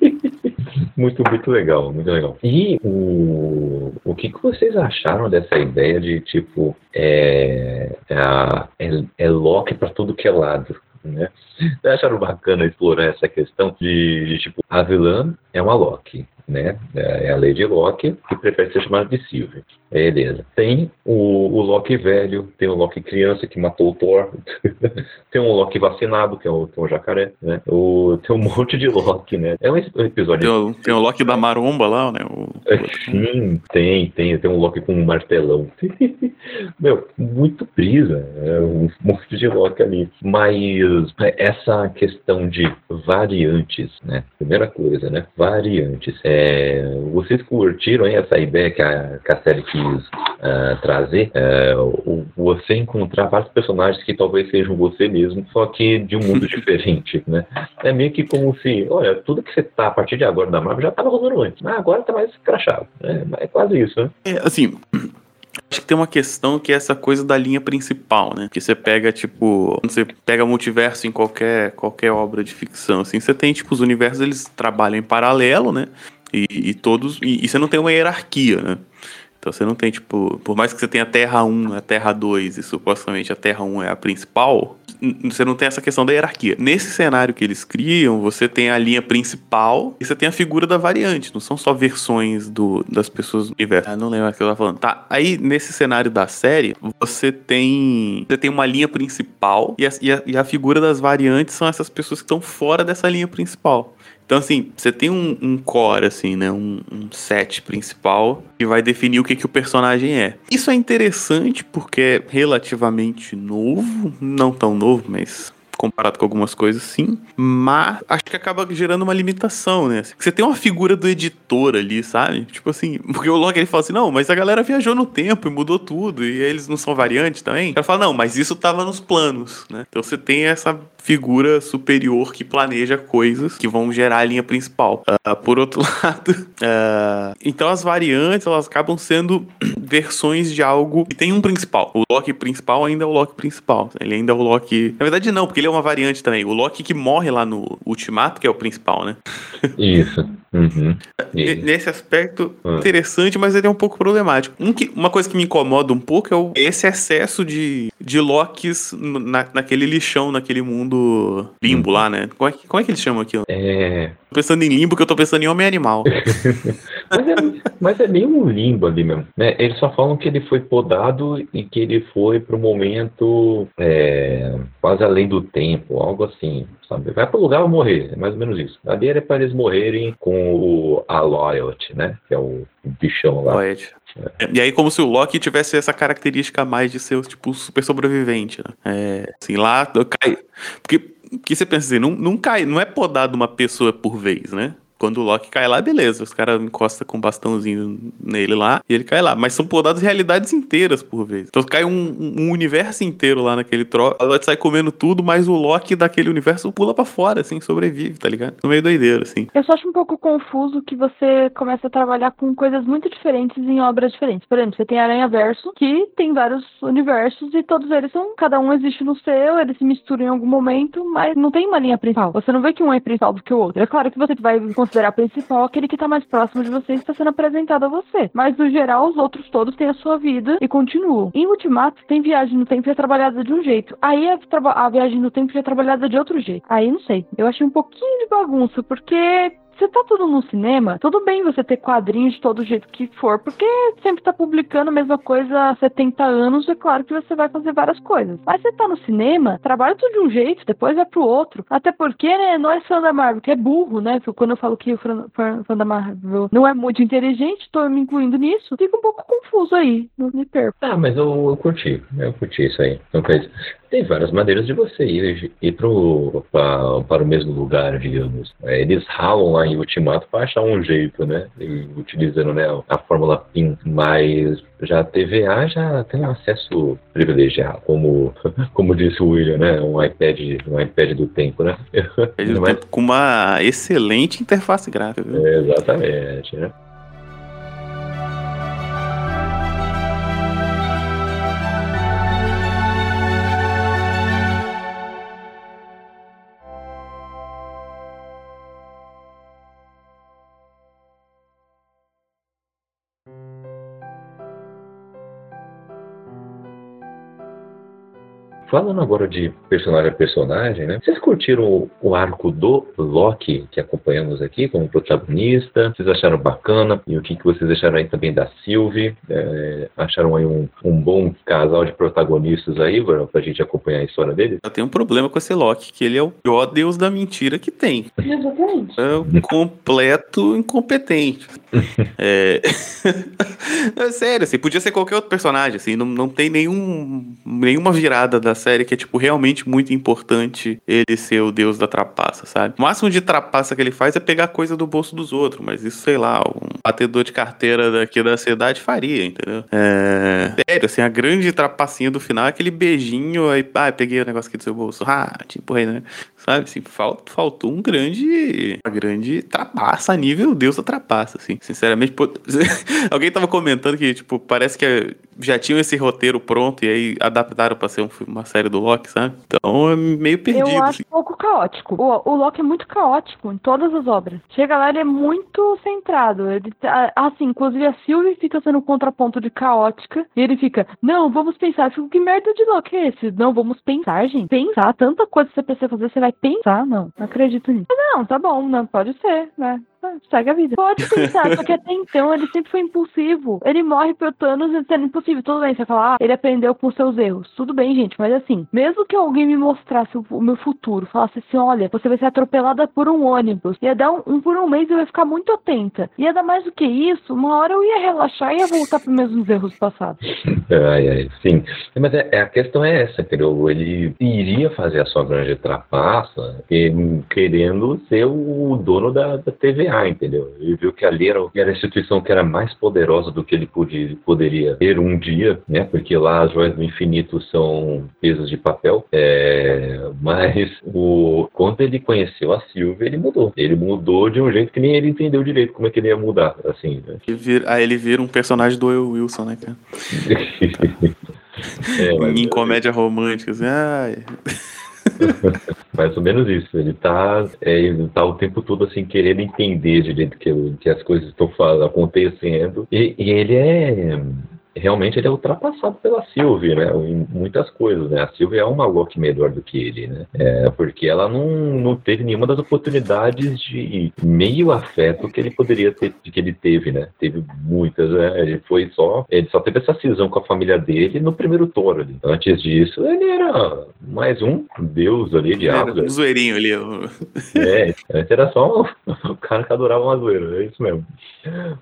Muito, muito legal, muito legal. E o, o que, que vocês acharam dessa ideia de, tipo, é, é, é Loki pra tudo que é lado? Né? Vocês acharam bacana explorar essa questão de, de, tipo, a vilã é uma Loki, né? É a Lady Loki, que prefere ser chamada de Sylvie. Beleza. Tem o, o Loki velho, tem o Loki criança que matou o Thor, tem um Loki vacinado, que é o, que é o jacaré, né? O, tem um monte de Loki, né? É um episódio Tem o, tem o Loki da Maromba lá, né? O, Sim, tem, tem, tem um Loki com um martelão. Meu, muito brisa, é um monte de Loki ali. Mas essa questão de variantes, né? Primeira coisa, né? Variantes. É, vocês curtiram hein, essa ideia que a, que a série quis ah, trazer? É, o- você encontrar vários personagens que talvez sejam você mesmo, só que de um mundo diferente, né? É meio que como se, olha, tudo que você tá a partir de agora da Marvel já tava rolando antes, mas agora tá mais crachado. É, é quase isso, né? É, assim, acho que tem uma questão que é essa coisa da linha principal, né? Que você pega, tipo, quando você pega multiverso em qualquer, qualquer obra de ficção, assim, você tem, tipo, os universos, eles trabalham em paralelo, né? E, e todos. E, e você não tem uma hierarquia, né? Então você não tem, tipo, por mais que você tenha a Terra 1, a Terra 2 e supostamente a Terra 1 é a principal, você não tem essa questão da hierarquia. Nesse cenário que eles criam, você tem a linha principal e você tem a figura da variante. Não são só versões do, das pessoas do universo. Ah, não lembro o que eu tava falando. Tá, aí nesse cenário da série, você tem você tem uma linha principal e a, e a, e a figura das variantes são essas pessoas que estão fora dessa linha principal. Então, assim, você tem um, um core, assim, né? Um, um set principal que vai definir o que, que o personagem é. Isso é interessante porque é relativamente novo, não tão novo, mas comparado com algumas coisas, sim. Mas acho que acaba gerando uma limitação, né? Você tem uma figura do editor ali, sabe? Tipo assim, porque o Loki ele fala assim: não, mas a galera viajou no tempo e mudou tudo, e eles não são variantes também. Cara fala: não, mas isso tava nos planos, né? Então você tem essa figura superior que planeja coisas que vão gerar a linha principal. Ah, por outro lado, ah, então as variantes elas acabam sendo versões de algo que tem um principal. O Loki principal ainda é o Loki principal. Ele ainda é o Loki. Na verdade, não, porque ele é uma variante também. O Loki que morre lá no Ultimato, que é o principal, né? Isso. Uhum. Ne- Nesse aspecto, Ah. interessante, mas ele é um pouco problemático. Um que- uma coisa que me incomoda um pouco é o- esse excesso de, de na, naquele lixão, naquele mundo do limbo lá, né? Como é, que, como é que eles chamam aquilo? É. Tô pensando em limbo que eu tô pensando em homem animal. Mas é, mas é meio um limbo ali mesmo. Né? Eles só falam que ele foi podado e que ele foi pro momento é, quase além do tempo, algo assim. Sabe? Vai pro lugar ou morrer, é mais ou menos isso. Ali era para eles morrerem com o, a Loyalty, né? Que é o bichão lá. Poet. E aí, como se o Loki tivesse essa característica mais de ser, tipo, super sobrevivente, né? É, assim, lá cai. Porque, porque você pensa assim, não, não cai, não é podado uma pessoa por vez, né? Quando o Loki cai lá, beleza. Os caras encostam com um bastãozinho nele lá e ele cai lá. Mas são podadas realidades inteiras por vez. Então cai um, um universo inteiro lá naquele troço. Ela sai comendo tudo, mas o Loki daquele universo pula pra fora, assim, sobrevive, tá ligado? No meio doideira, assim. Eu só acho um pouco confuso que você começa a trabalhar com coisas muito diferentes em obras diferentes. Por exemplo, você tem Aranha Verso, que tem vários universos e todos eles são. Cada um existe no seu, eles se misturam em algum momento, mas não tem uma linha principal. Você não vê que um é principal do que o outro. É claro que você vai considerar principal aquele que está mais próximo de você e está sendo apresentado a você. Mas no geral, os outros todos têm a sua vida e continuam. Em Ultimato, tem viagem no tempo que é trabalhada de um jeito. Aí a, a viagem no tempo já é trabalhada de outro jeito. Aí não sei. Eu achei um pouquinho de bagunça, porque você tá tudo no cinema, tudo bem você ter quadrinhos de todo jeito que for, porque sempre tá publicando a mesma coisa há 70 anos, é claro que você vai fazer várias coisas. Mas você tá no cinema, trabalha tudo de um jeito, depois vai pro outro. Até porque, né, nós fã da Marvel, que é burro, né? Quando eu falo que o fã, fã da Marvel não é muito inteligente, tô me incluindo nisso, fica um pouco confuso aí, não me perco. Ah, mas eu, eu curti, eu curti isso aí. Então, tem várias maneiras de você ir, ir pro, pra, para o mesmo lugar, digamos. Eles ralam lá em Ultimato para achar um jeito, né? E, utilizando né, a fórmula PIN, mas já a TVA já tem acesso privilegiado, como, como disse o William, né? Um iPad, um iPad do tempo, né? Mas... Com uma excelente interface gráfica. É, exatamente, né? Falando agora de personagem a personagem, né? Vocês curtiram o arco do Loki que acompanhamos aqui como protagonista? Vocês acharam bacana? E o que, que vocês acharam aí também da Sylvie? É, acharam aí um, um bom casal de protagonistas aí pra, pra gente acompanhar a história dele? Eu tenho um problema com esse Loki, que ele é o pior deus da mentira que tem. Exatamente. É um completo incompetente. é... é sério, assim, podia ser qualquer outro personagem, assim, não, não tem nenhum, nenhuma virada da série que é, tipo, realmente muito importante ele ser o deus da trapaça, sabe? O máximo de trapaça que ele faz é pegar coisa do bolso dos outros, mas isso, sei lá, um batedor de carteira daqui da cidade faria, entendeu? É... Sério, assim, a grande trapacinha do final é aquele beijinho, aí, ah, peguei o negócio aqui do seu bolso, ah, tipo aí, né? Sabe, assim, faltou, faltou um grande, uma grande trapaça a nível deus da trapaça, assim. Sinceramente, pô, alguém tava comentando que, tipo, parece que já tinham esse roteiro pronto e aí adaptaram pra ser um, uma série do Loki, sabe? Então é meio perdido. Eu acho assim. um pouco caótico. O, o Loki é muito caótico em todas as obras. Chega lá, ele é muito centrado. Ele tá, assim, inclusive a Sylvie fica sendo um contraponto de caótica e ele fica, não, vamos pensar. Eu fico, que merda de Loki é esse? Não, vamos pensar, gente. Pensar, tanta coisa que você precisa fazer, você vai pensar? Não, não acredito nisso. Não, tá bom, não, pode ser, né? Segue a vida. Pode pensar, porque até então ele sempre foi impulsivo. Ele morre pro Thanos sendo impossível. Tudo bem, você fala, ah, ele aprendeu com seus erros. Tudo bem, gente, mas assim, mesmo que alguém me mostrasse o meu futuro, falasse assim, olha, você vai ser atropelada por um ônibus, ia dar um, um por um mês eu ia ficar muito atenta. Ia dar mais do que isso, uma hora eu ia relaxar e ia voltar pros mesmos erros passados. Ai, ai, sim. Mas é, é, a questão é essa, entendeu? Ele iria fazer a sua grande trapaça querendo ser o dono da, da TVA entendeu? Ele viu que ali era, era a instituição que era mais poderosa do que ele podia, poderia ter um dia, né? Porque lá as joias do infinito são pesos de papel. É, mas o, quando ele conheceu a Silvia, ele mudou. Ele mudou de um jeito que nem ele entendeu direito como é que ele ia mudar, assim. Né? Ele vira, aí ele vira um personagem do Will Wilson, né, cara? é, em comédia romântica, assim, ai... Mais ou menos isso. Ele tá, é, ele tá o tempo todo assim querendo entender direito que, que as coisas estão acontecendo. E, e ele é realmente ele é ultrapassado pela Sylvie, né? Em muitas coisas, né? A Sylvie é uma Loki melhor do que ele, né? É, porque ela não, não teve nenhuma das oportunidades de meio afeto que ele poderia ter, que ele teve, né? Teve muitas, né? Ele foi só, ele só teve essa cisão com a família dele no primeiro Toro ali. Antes disso, ele era mais um deus ali de Asgard. Um zoeirinho ali. É, antes era só o cara que adorava uma zoeira, é isso mesmo.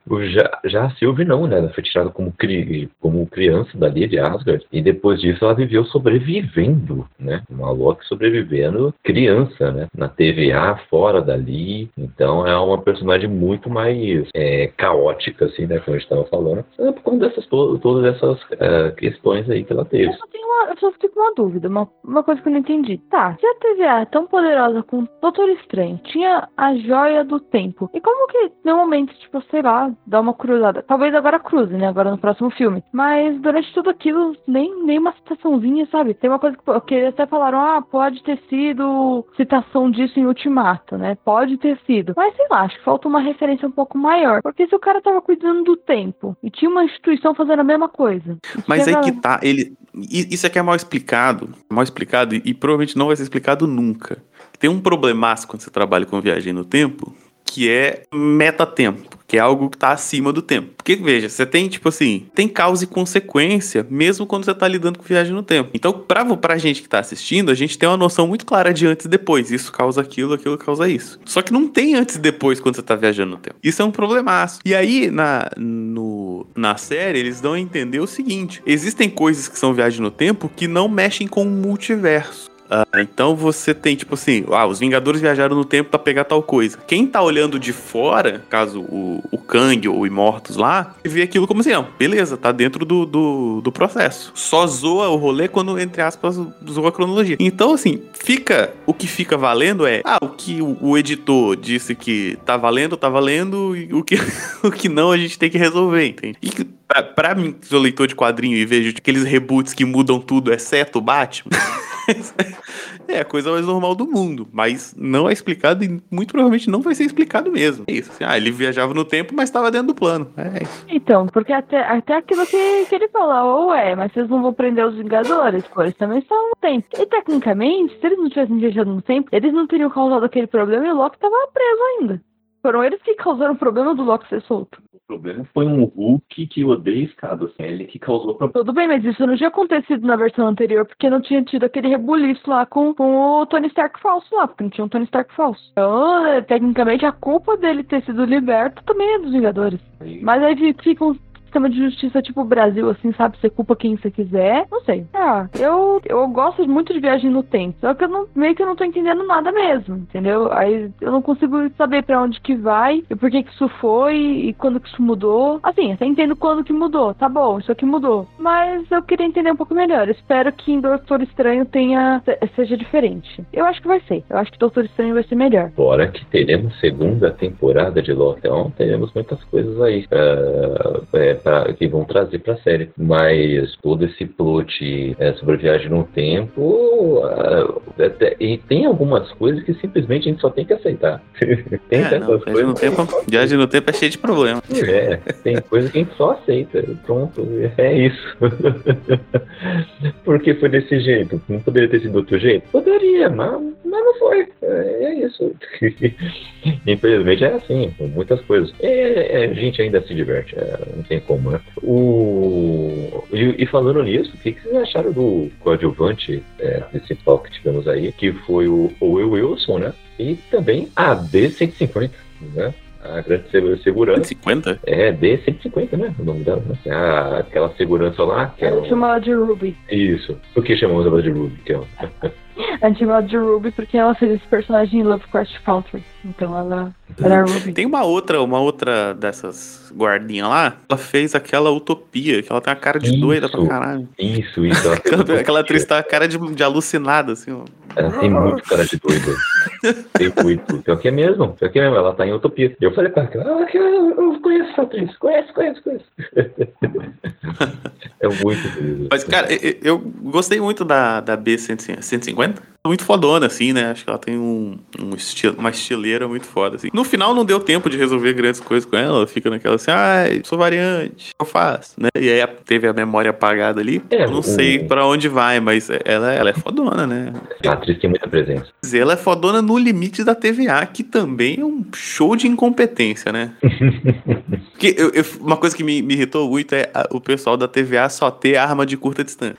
O, já, já a Sylvie não, né? Ela foi tirada como, cri, como criança dali de Asgard. E depois disso ela viveu sobrevivendo, né? Uma Loki sobrevivendo criança, né? Na TVA, fora dali. Então é uma personagem muito mais é, caótica, assim, né? Como a gente estava falando. É por conta dessas, todas essas é, questões aí que ela teve. Eu só, tenho uma, eu só fico com uma dúvida, uma, uma coisa que eu não entendi. Tá, se a TVA é tão poderosa com Doutor Estranho, tinha a joia do tempo. E como que, normalmente, tipo, sei lá, dá uma cruzada? Talvez agora cruze, né? Agora no próximo filme. Mas durante tudo aquilo, nem, nem uma citaçãozinha, sabe? Tem uma coisa que, que até falaram, ah, pode ter sido citação disso em Ultimato, né? Pode ter sido. Mas sei lá, acho que falta uma referência um pouco maior. Porque se o cara tava cuidando do tempo e tinha uma instituição fazendo a mesma coisa. Mas aí que tá, ele. Isso aqui é mal explicado. Mal explicado e, e provavelmente não vai ser explicado nunca. Tem um problemaço quando você trabalha com viagem no tempo, que é metatempo, que é algo que está acima do tempo. Porque, veja, você tem, tipo assim, tem causa e consequência, mesmo quando você está lidando com viagem no tempo. Então, pra, pra gente que está assistindo, a gente tem uma noção muito clara de antes e depois. Isso causa aquilo, aquilo causa isso. Só que não tem antes e depois quando você está viajando no tempo. Isso é um problemaço. E aí, na, no, na série, eles dão a entender o seguinte: existem coisas que são viagem no tempo que não mexem com o multiverso. Uh, então você tem, tipo assim, ah, os Vingadores viajaram no tempo para pegar tal coisa. Quem tá olhando de fora, caso o, o Kang ou o Imortus lá, vê aquilo como assim, ó, beleza, tá dentro do, do, do, processo. Só zoa o rolê quando, entre aspas, zoa a cronologia. Então, assim, fica. O que fica valendo é, ah, o que o, o editor disse que tá valendo, tá valendo, e o que, o que não a gente tem que resolver, entende? E pra, pra mim, que sou leitor de quadrinho e vejo aqueles reboots que mudam tudo, exceto o Batman. é a coisa mais normal do mundo, mas não é explicado e muito provavelmente não vai ser explicado mesmo. É isso. Ah, ele viajava no tempo, mas estava dentro do plano. É isso. Então, porque até, até aquilo que, que ele falou, ué, mas vocês não vão prender os Vingadores, pô, eles também estão no tempo. E tecnicamente, se eles não tivessem viajado no tempo, eles não teriam causado aquele problema e o Loki estava preso ainda. Foram eles que causaram o problema do Loki ser solto. O problema foi um Hulk que odeia escada, assim, ele que causou problema. Tudo bem, mas isso não tinha acontecido na versão anterior, porque não tinha tido aquele rebuliço lá com, com o Tony Stark falso lá, porque não tinha um Tony Stark falso. Então, é, tecnicamente, a culpa dele ter sido liberto também é dos Vingadores. Aí. Mas aí fica um sistema de justiça tipo Brasil, assim, sabe? Você culpa quem você quiser. Não sei. Ah, eu, eu gosto muito de viagem no tempo. Só que eu não, meio que eu não tô entendendo nada mesmo, entendeu? Aí eu não consigo saber para onde que vai e por que que isso foi e quando que isso mudou. Assim, até entendo quando que mudou. Tá bom, isso aqui mudou. Mas eu queria entender um pouco melhor. espero que em Doutor Estranho tenha seja diferente. Eu acho que vai ser. Eu acho que Doutor Estranho vai ser melhor. Fora que teremos segunda temporada de Loki. Então teremos muitas coisas aí. Uh, é, pra, que vão trazer para a série. Mas todo esse plot é, sobre a viagem no tempo, uh, até, e tem algumas coisas que simplesmente a gente só tem que aceitar. tem é, não, coisas. No tempo, viagem no tempo é cheio de problemas. É, tem coisas que a gente só aceita. Pronto, é isso. Porque foi desse jeito. Não poderia ter sido outro jeito? Poderia, mas, mas não foi. É, é isso. Infelizmente é assim, com muitas coisas. É, é, a gente ainda se diverte, é, não tem como né? O... E, e falando nisso, o que, que vocês acharam do coadjuvante é, principal que tivemos aí, que foi o, o Will Wilson, né? E também a D150, né? a grande segurança. 150? É, D150, né? O nome dela, né? A, aquela segurança lá. Que é ela chama ela de Ruby. Isso. Por que chamamos ela de Ruby? Que é a gente chama ela de Ruby porque ela fez esse personagem em Lovecraft Country. Então ela, ela é Ruby. Tem uma outra, uma outra dessas guardinhas lá. Ela fez aquela utopia, que ela tem uma cara de isso, doida pra caralho. Isso, isso. aquela, aquela atriz tá a cara de, de alucinada, assim, ó. Ela tem muito cara de doida. tem muito. Pior que é mesmo. Pior que é mesmo. Ela tá em utopia. Eu falei pra ela, ah, eu conheço essa atriz. Conhece, conhece, conhece. é muito Mas, cara, eu gostei muito da, da B150. Muito fodona, assim, né? Acho que ela tem um, um estilo, uma estileira muito foda, assim. No final não deu tempo de resolver grandes coisas com ela, ela fica naquela assim, ai, sou variante, o que eu faço, né? E aí teve a memória apagada ali. É, eu não o- sei pra onde vai, mas ela, ela é fodona, né? A atriz tem muita presença. ela é fodona no limite da TVA, que também é um show de incompetência, né? Porque eu- eu- uma coisa que me, me irritou muito é a- o pessoal da TVA só ter arma de curta distância.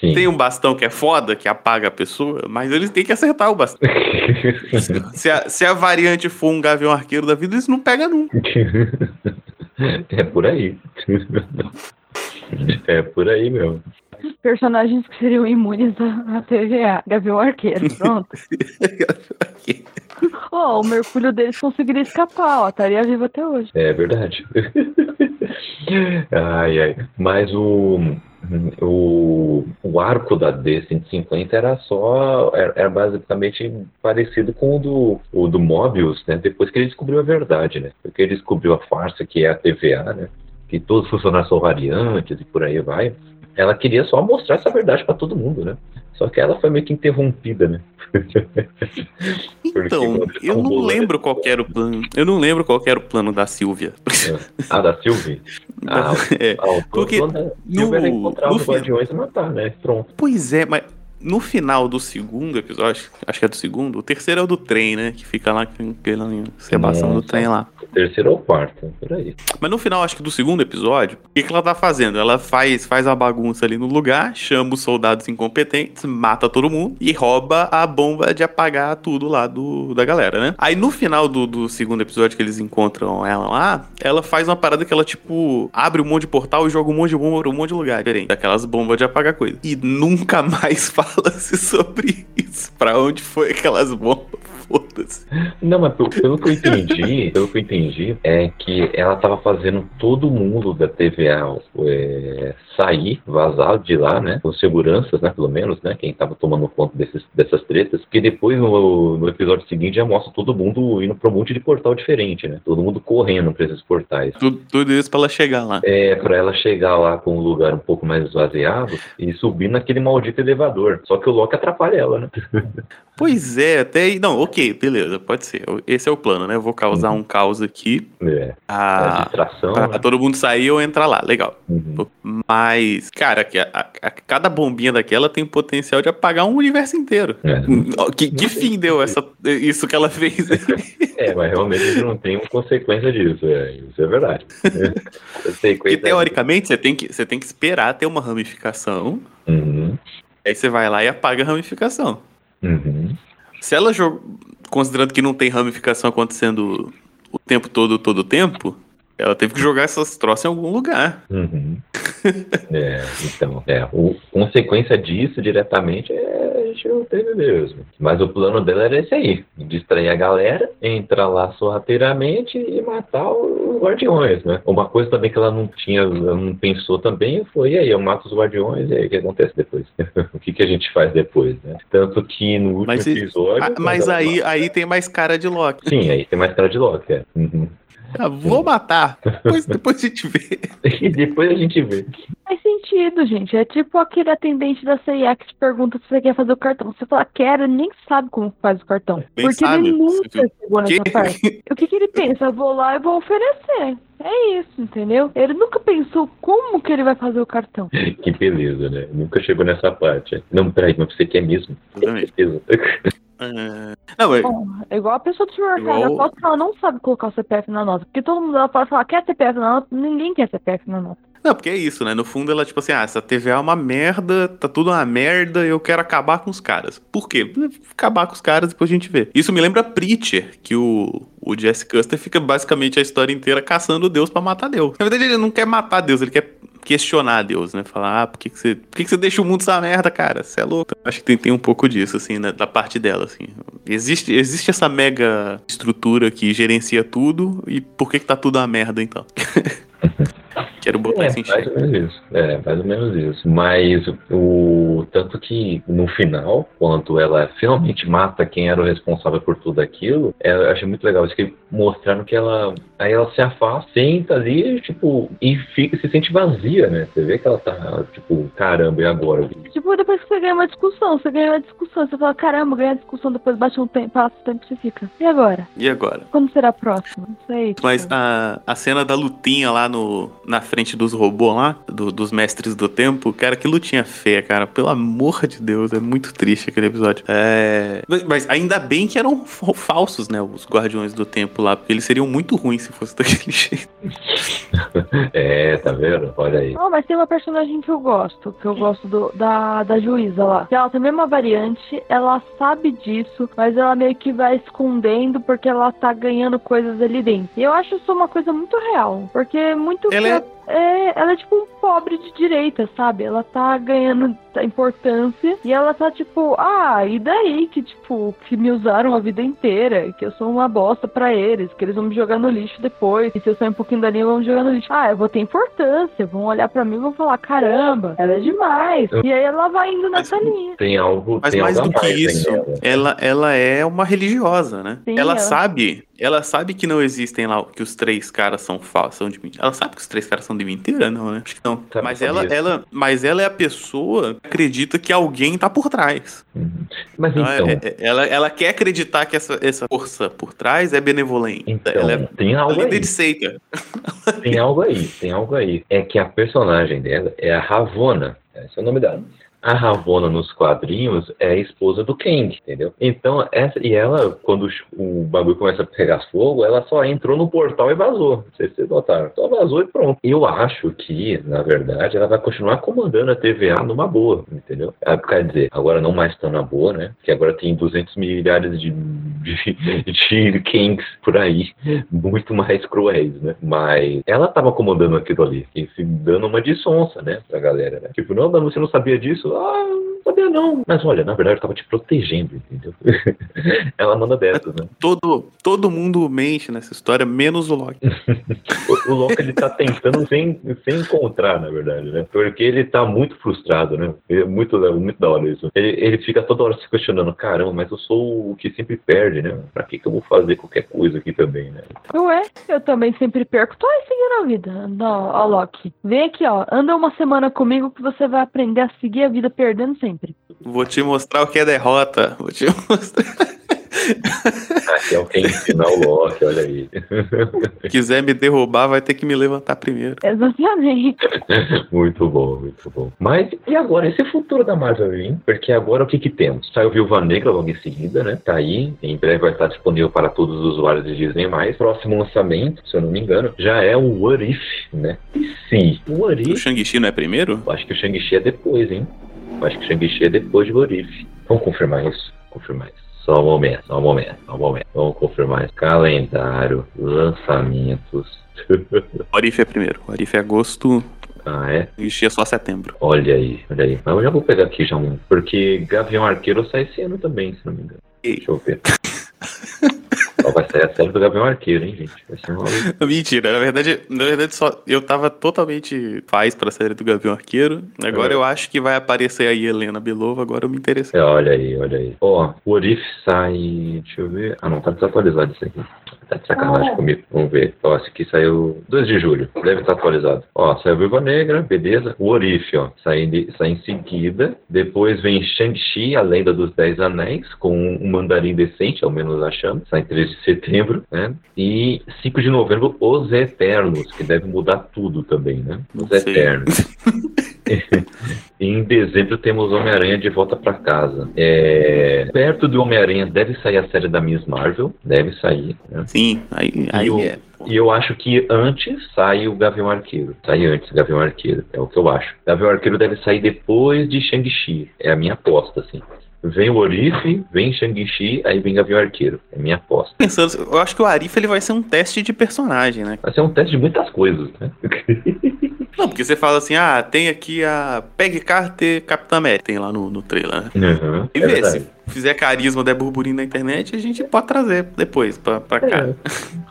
Tem um bastão que é foda, que apaga a pessoa, mas eles têm que acertar o bastão. Se a, se a variante for um gavião arqueiro da vida, isso não pega nunca. É por aí. É por aí mesmo. Personagens que seriam imunes à, TVA. Gavião Arqueiro, pronto. Ó, o mergulho deles conseguiria escapar, ó. Estaria vivo até hoje. É verdade. ai, ai. Mas o, o, o arco da D150 era só. Era, era basicamente parecido com o do, o do Mobius, né? Depois que ele descobriu a verdade, né? Porque ele descobriu a farsa que é a TVA, né? Que todos os são variantes e por aí vai. Ela queria só mostrar essa verdade pra todo mundo, né? Só que ela foi meio que interrompida, né? Porque Então, eu não bolando- lembro qual que era o plano. Eu não lembro qual era o plano da Silvia. Ah, da Sylvie? Ah, É. Ah, o Porque plano da Silvia era no- encontrar no os guardiões e matar, né? Pronto. Pois é, mas no final do segundo episódio, acho que é do segundo, o terceiro é o do trem, né? Que fica lá com aquela cebação do Nossa. trem lá. O terceiro ou o quarto, por aí. Mas no final, acho que do segundo episódio, o que, que ela tá fazendo? Ela faz, faz a bagunça ali no lugar, chama os soldados incompetentes, mata todo mundo e rouba a bomba de apagar tudo lá do, da galera, né? Aí no final do, do segundo episódio que eles encontram ela lá, ela faz uma parada que ela, tipo, abre um monte de portal e joga um monte de bomba pra um monte de lugar diferente. Daquelas bombas de apagar coisa. E nunca mais fala-se sobre isso. Pra onde foi aquelas bombas? Foda-se. Não, mas pelo, pelo que eu entendi, pelo que eu entendi, é que ela tava fazendo todo mundo da TVA é, sair, vazar de lá, né? Os seguranças, né? Pelo menos, né? Quem tava tomando conta desses, dessas tretas. Porque depois, no, no episódio seguinte, já mostra todo mundo indo pra um monte de portal diferente, né? Todo mundo correndo pra esses portais. Tudo, tudo isso pra ela chegar lá. É, pra ela chegar lá com um lugar um pouco mais esvaziado e subir naquele maldito elevador. Só que o Loki atrapalha ela, né? Pois é, até aí. Não, ok, beleza, pode ser. Esse é o plano, né? Eu vou causar um caos aqui. É, a A, distração. pra né? todo mundo sair ou entrar lá. Legal. Uhum. Mas, cara, que a- a- cada bombinha daquela tem potencial de apagar um universo inteiro. É. Que, que fim deu essa, isso que ela fez? É, mas realmente não tem uma consequência disso. É, isso é verdade. Porque teoricamente você tem, que, você tem que esperar ter uma ramificação. Uhum, Aí você vai lá e apaga a ramificação. uhum. Se ela jogou. Considerando que não tem ramificação acontecendo o tempo todo, todo o tempo, ela teve que jogar essas troças em algum lugar. Uhum. É, então, é, o, consequência disso diretamente é a gente não teve mesmo. Mas o plano dela era esse aí: distrair a galera, entrar lá sorrateiramente e matar os guardiões, né? Uma coisa também que ela não tinha, ela não pensou também foi: e aí, eu mato os guardiões, e aí, o que acontece depois? o que, que a gente faz depois, né? Tanto que no último Mas, episódio. Quando mas aí, mata- aí tem mais cara de Loki. Sim, aí tem mais cara de Loki, é. Uhum. Ah, vou matar. Depois, depois a gente vê. E depois a gente vê. Faz sentido, gente. É tipo aquele atendente da CIA que te pergunta se você quer fazer o cartão. Você fala, quero, ele nem sabe como faz o cartão. Nem porque sabe. ele nunca chegou nessa Que- parte. O que, que ele pensa? Eu vou lá e vou oferecer. É isso, entendeu? Ele nunca pensou como que ele vai fazer o cartão. Que beleza, né? Nunca chegou nessa parte. Não, peraí, mas você quer mesmo? Exatamente. Ah, Não, Bom, é igual a pessoa do supermercado. Igual- Eu posso que ela não sabe colocar o CPF na nota. Porque todo mundo ela pode falar, quer CPF na nota? Ninguém quer CPF na nota. Não, porque é isso, né? No fundo, ela, tipo assim, ah, essa TVA é uma merda, tá tudo uma merda, eu quero acabar com os caras. Por quê? Acabar com os caras, depois a gente vê. Isso me lembra Preacher, que o, o Jesse Custer fica basicamente a história inteira caçando Deus pra matar Deus. Na verdade, ele não quer matar Deus, ele quer questionar Deus, né? Falar, ah, por que, que você. Por que, que você deixa o mundo essa merda, cara? Você é louco. Acho que tem, tem um pouco disso, assim, né, da parte dela, assim. Existe, existe essa mega estrutura que gerencia tudo, e por que, que tá tudo uma merda, então? Quero botar É, isso em mais ou menos isso. É, mais ou menos isso. Mas o tanto que no final, quando ela finalmente mata quem era o responsável por tudo aquilo, é, eu achei muito legal isso que mostraram que ela aí ela se afasta, senta ali, tipo, e fica, se sente vazia, né? Você vê que ela tá, tipo, caramba, e agora? Tipo, depois que você ganha uma discussão, você ganha uma discussão, você fala, caramba, ganhei a discussão, depois bate um tempo, passa o tempo e você fica. E agora? E agora? Quando será a próxima? Não sei. Tipo, Mas a, a cena da lutinha lá no, na frente dos robôs lá, do- dos mestres do tempo, cara, que lutinha feia, cara. Pelo amor de Deus, é muito triste aquele episódio. É, mas- mas ainda bem que eram fa- falsos, né, os guardiões do tempo lá, porque eles seriam muito ruins se fosse daquele jeito. É, tá vendo? Olha aí. Oh, mas tem uma personagem que eu gosto, que eu gosto do- da, da juíza lá. Que ela também é uma variante, ela sabe disso, mas ela meio que vai escondendo porque ela tá ganhando coisas ali dentro. E eu acho isso uma coisa muito real, porque muito Ela é- é, ela é tipo um pobre de direita, sabe? Ela tá ganhando importância e ela tá tipo, ah, e daí que tipo, que me usaram a vida inteira, que eu sou uma bosta pra eles, que eles vão me jogar no lixo depois, e se eu sair um pouquinho da linha vão me jogar no lixo. Ah, eu vou ter importância, vão olhar pra mim e vão falar, caramba, ela é demais. E aí ela vai indo nessa linha. Tem algo, Mas tem mais do que mais isso, em ela. ela, ela é uma religiosa, né? Sim, ela ela- sabe, ela sabe que não existem lá, que os três caras são falsos, são de mentira. Ela sabe que os três caras são de mentira, não, né? Acho que não. Sabe, mas ela, ela, mas ela é a pessoa que acredita que alguém tá por trás. Uhum. Mas Então, então, é- é- ela, ela quer acreditar que essa, essa força por trás é benevolente. então ela é tem algo aí. de seita. Tem algo aí, tem algo aí. É que a personagem dela é a Ravona. Esse é o nome dela. A Ravona nos quadrinhos é a esposa do Kang, entendeu? Então, essa, e ela, quando o bagulho começa a pegar fogo, ela só entrou no portal e vazou. Não sei se vocês notaram. Só vazou e pronto. Eu acho que, na verdade, ela vai continuar comandando a TVA numa boa, entendeu? Ah, Quer dizer, agora não mais tão na boa, né? Que agora tem 200 milhares de, de, de Kangs por aí, muito mais cruéis, né? Mas ela tava comandando aquilo ali, e se dando uma de sonsa, né, pra galera, né? Tipo, não, você não sabia disso? Ah, não sabia não. Mas olha, na verdade eu tava te protegendo, entendeu? ela manda dessas, né? Todo, todo mundo mente nessa história, menos o Loki. O, o Loki ele tá tentando sem, sem encontrar, na verdade, né? Porque ele tá muito frustrado, né? É muito, muito da hora isso. Ele, ele fica toda hora se questionando, caramba, mas eu sou o que sempre perde, né? Pra que, que eu vou fazer qualquer coisa aqui também, né? Ué, eu também sempre perco. Tô aí seguindo a vida. Não, ó, Loki. Vem aqui, ó. Anda uma semana comigo que você vai aprender a seguir a vida perdendo sempre. Vou te mostrar o que é derrota. Vou te mostrar. Aqui é o que ensina o Loki, olha aí. Se quiser me derrubar, vai ter que me levantar primeiro. Exatamente. muito bom, muito bom. Mas e agora? Esse futuro da Marvel, hein? Porque agora o que que temos? Saiu Viúva Negra logo em seguida, né? Tá aí, em breve vai estar disponível para todos os usuários de Disney+. Próximo lançamento, se eu não me engano, já é o What If, né? E sim, o What O If, Shang-Chi não é primeiro? eu acho que o Shang-Chi é depois, hein? Acho que Shang-Chi é depois de If. Vamos confirmar isso? Confirmar isso. Só um momento, só um momento, só um momento. Vamos confirmar isso. Calendário, lançamentos. O Arif é primeiro. O Arif é agosto, ah, é? Shang-Chi é só setembro. Olha aí, olha aí. Mas eu já vou pegar aqui já um. Porque Gavião Arqueiro sai esse ano também, se não me engano. Ei. Deixa eu ver. Ó, vai sair a série do Gavião Arqueiro, hein, gente? Vai ser uma. Mentira, na verdade, na verdade só eu tava totalmente faz pra série do Gavião Arqueiro. Agora É. eu acho que vai aparecer aí Helena Belova, agora eu me interessei. É, olha aí, olha aí. Ó, o Orif sai. Deixa eu ver. Ah, não, tá desatualizado isso aqui. Tá de sacanagem Ah. comigo. Vamos ver. Ó, esse aqui saiu 2 de julho. Deve estar atualizado. Ó, saiu Viúva Negra, beleza. O Orif, ó, sai, de- sai em seguida. Depois vem Shang-Chi, a Lenda dos Dez Anéis, com um mandarim decente, ao menos achamos. Sai em 13 de setembro, né? E 5 de novembro, Os Eternos, que deve mudar tudo também, né? Os. Eternos. Em dezembro temos Homem-Aranha de volta pra casa. É, Perto do Homem-Aranha deve sair a série da Miss Marvel. Deve sair. né? Sim, aí, aí o- é. E eu acho que antes sai o Gavião Arqueiro. Sai antes o Gavião Arqueiro. É o que eu acho. Gavião Arqueiro deve sair depois de Shang-Chi. É a minha aposta, assim. Vem o Orif, vem Shang-Chi, aí vem Gavião Arqueiro. É minha aposta. Pensando, eu acho que o Arif ele vai ser um teste de personagem, né? Vai ser um teste de muitas coisas, né? Não, porque você fala assim, ah, tem aqui a Peg Carter Capitã América, tem lá no, no trailer, né? Uhum, E é vê, verdade. se fizer carisma, der burburinho na internet, a gente pode trazer depois pra, pra cá. É,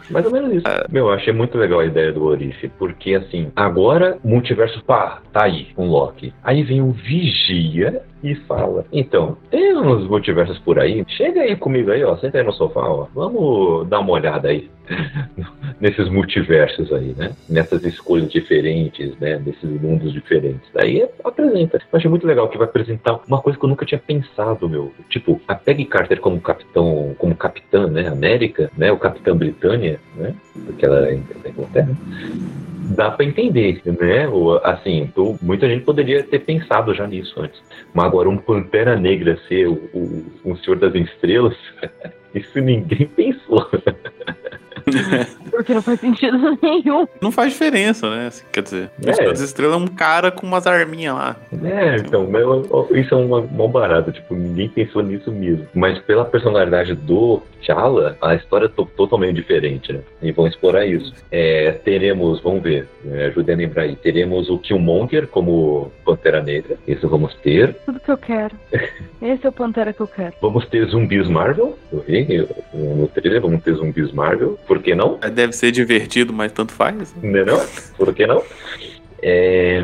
mais ou menos isso. Ah. Meu, eu achei muito legal a ideia do Orif, porque assim, agora o multiverso, pá, tá aí, com Loki. Aí vem o Vigia e fala: Então, tem uns multiversos por aí, chega aí comigo aí, ó, senta aí no sofá, ó, vamos dar uma olhada aí nesses multiversos aí, né? Nessas escolhas diferentes, né? Nesses mundos diferentes. Daí apresenta. Eu achei muito legal que vai apresentar uma coisa que eu nunca tinha pensado, meu. Tipo, a Peggy Carter como capitão, como capitã, né? América, né? O capitão Britânia, né? Porque ela é da Inglaterra dá pra entender, né? Assim, tô- muita gente poderia ter pensado já nisso antes. Mas agora um Pantera Negra ser o, o, Senhor das Estrelas, isso ninguém pensou. Porque não faz sentido nenhum. Não faz diferença, né? Assim, quer dizer, o É. Das Estrelas é um cara com umas arminhas lá. É, então, isso é uma, uma barata, tipo, ninguém pensou nisso mesmo. Mas pela personalidade do T'Challa, a história é to- totalmente diferente, né? E vão explorar isso. É, teremos, vamos ver, me ajudem a lembrar aí, teremos o Killmonger como Pantera Negra, isso vamos ter. Tudo que eu quero. Esse é o Pantera que eu quero. Vamos ter zumbis Marvel, eu vi no trailer, vamos ter zumbis Marvel, por que não? Deve ser divertido, mas tanto faz. Né não? Por que não? É,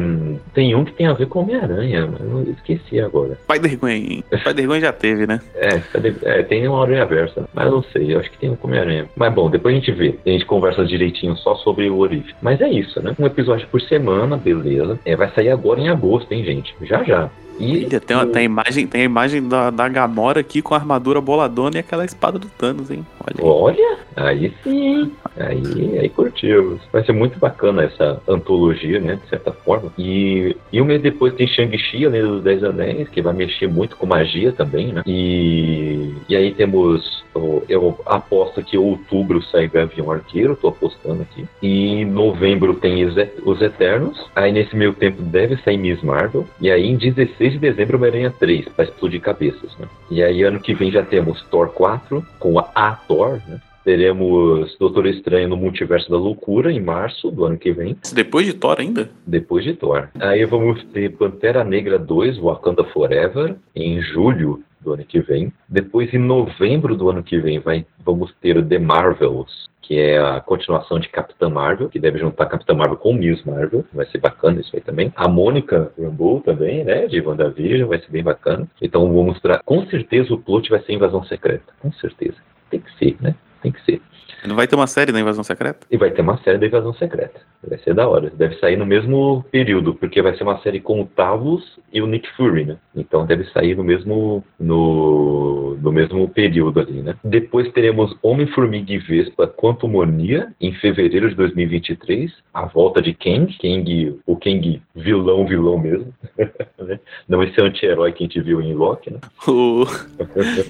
tem um que tem a ver com Homem-Aranha, mas eu esqueci agora. Spider-Gwen. Spider-Gwen já teve, né? É, é, tem uma Aranha Versa, mas eu não sei, eu acho que tem um Homem-Aranha. Mas bom, depois a gente vê, a gente conversa direitinho só sobre o Orif. Mas é isso, né? Um episódio por semana, beleza. É, vai sair agora em agosto, hein, gente? Já já. E Olha, tem, tem a imagem, tem a imagem da, da Gamora aqui com a armadura boladona e aquela espada do Thanos, hein? Olha aí. Olha, aí sim, aí, aí curtimos. Vai ser muito bacana essa antologia, né, de certa forma. E, e um mês depois tem Shang-Chi, além dos Dez Anéis, que vai mexer muito com magia também, né. E, e aí temos, eu aposto que outubro sai Gavião Arqueiro, tô apostando aqui. E em novembro tem os os Eternos, aí nesse meio tempo deve sair Miss Marvel. E aí em 16 de dezembro Homem-Aranha 3, pra explodir cabeças, né. E aí ano que vem já temos Thor 4, com a, a Thor, né. Teremos Doutor Estranho no Multiverso da Loucura em março do ano que vem, Depois de Thor ainda? depois de Thor. Aí vamos ter Pantera Negra 2, Wakanda Forever, em julho do ano que vem. Depois, em novembro do ano que vem, vai, vamos ter The Marvels, que é a continuação de Capitã Marvel, que deve juntar Capitã Marvel com Miss Marvel. Vai ser bacana isso aí também. A Mônica Rambeau também, né? De WandaVision, vai ser bem bacana. Então vou mostrar. Com certeza o plot vai ser Invasão Secreta. Com certeza. Tem que ser, né? Tem que ser. Não vai ter uma série da Invasão Secreta? E vai ter uma série da Invasão Secreta. Vai ser da hora. Deve sair no mesmo período, porque vai ser uma série com o Talos e o Nick Fury, né? Então deve sair no mesmo no, no mesmo período ali, né? Depois teremos Homem-Formiga e Vespa Quantumonia em fevereiro de 2023. A volta de Kang. Kang, o Kang vilão, vilão mesmo. né? Não esse anti-herói que a gente viu em Loki, né? O...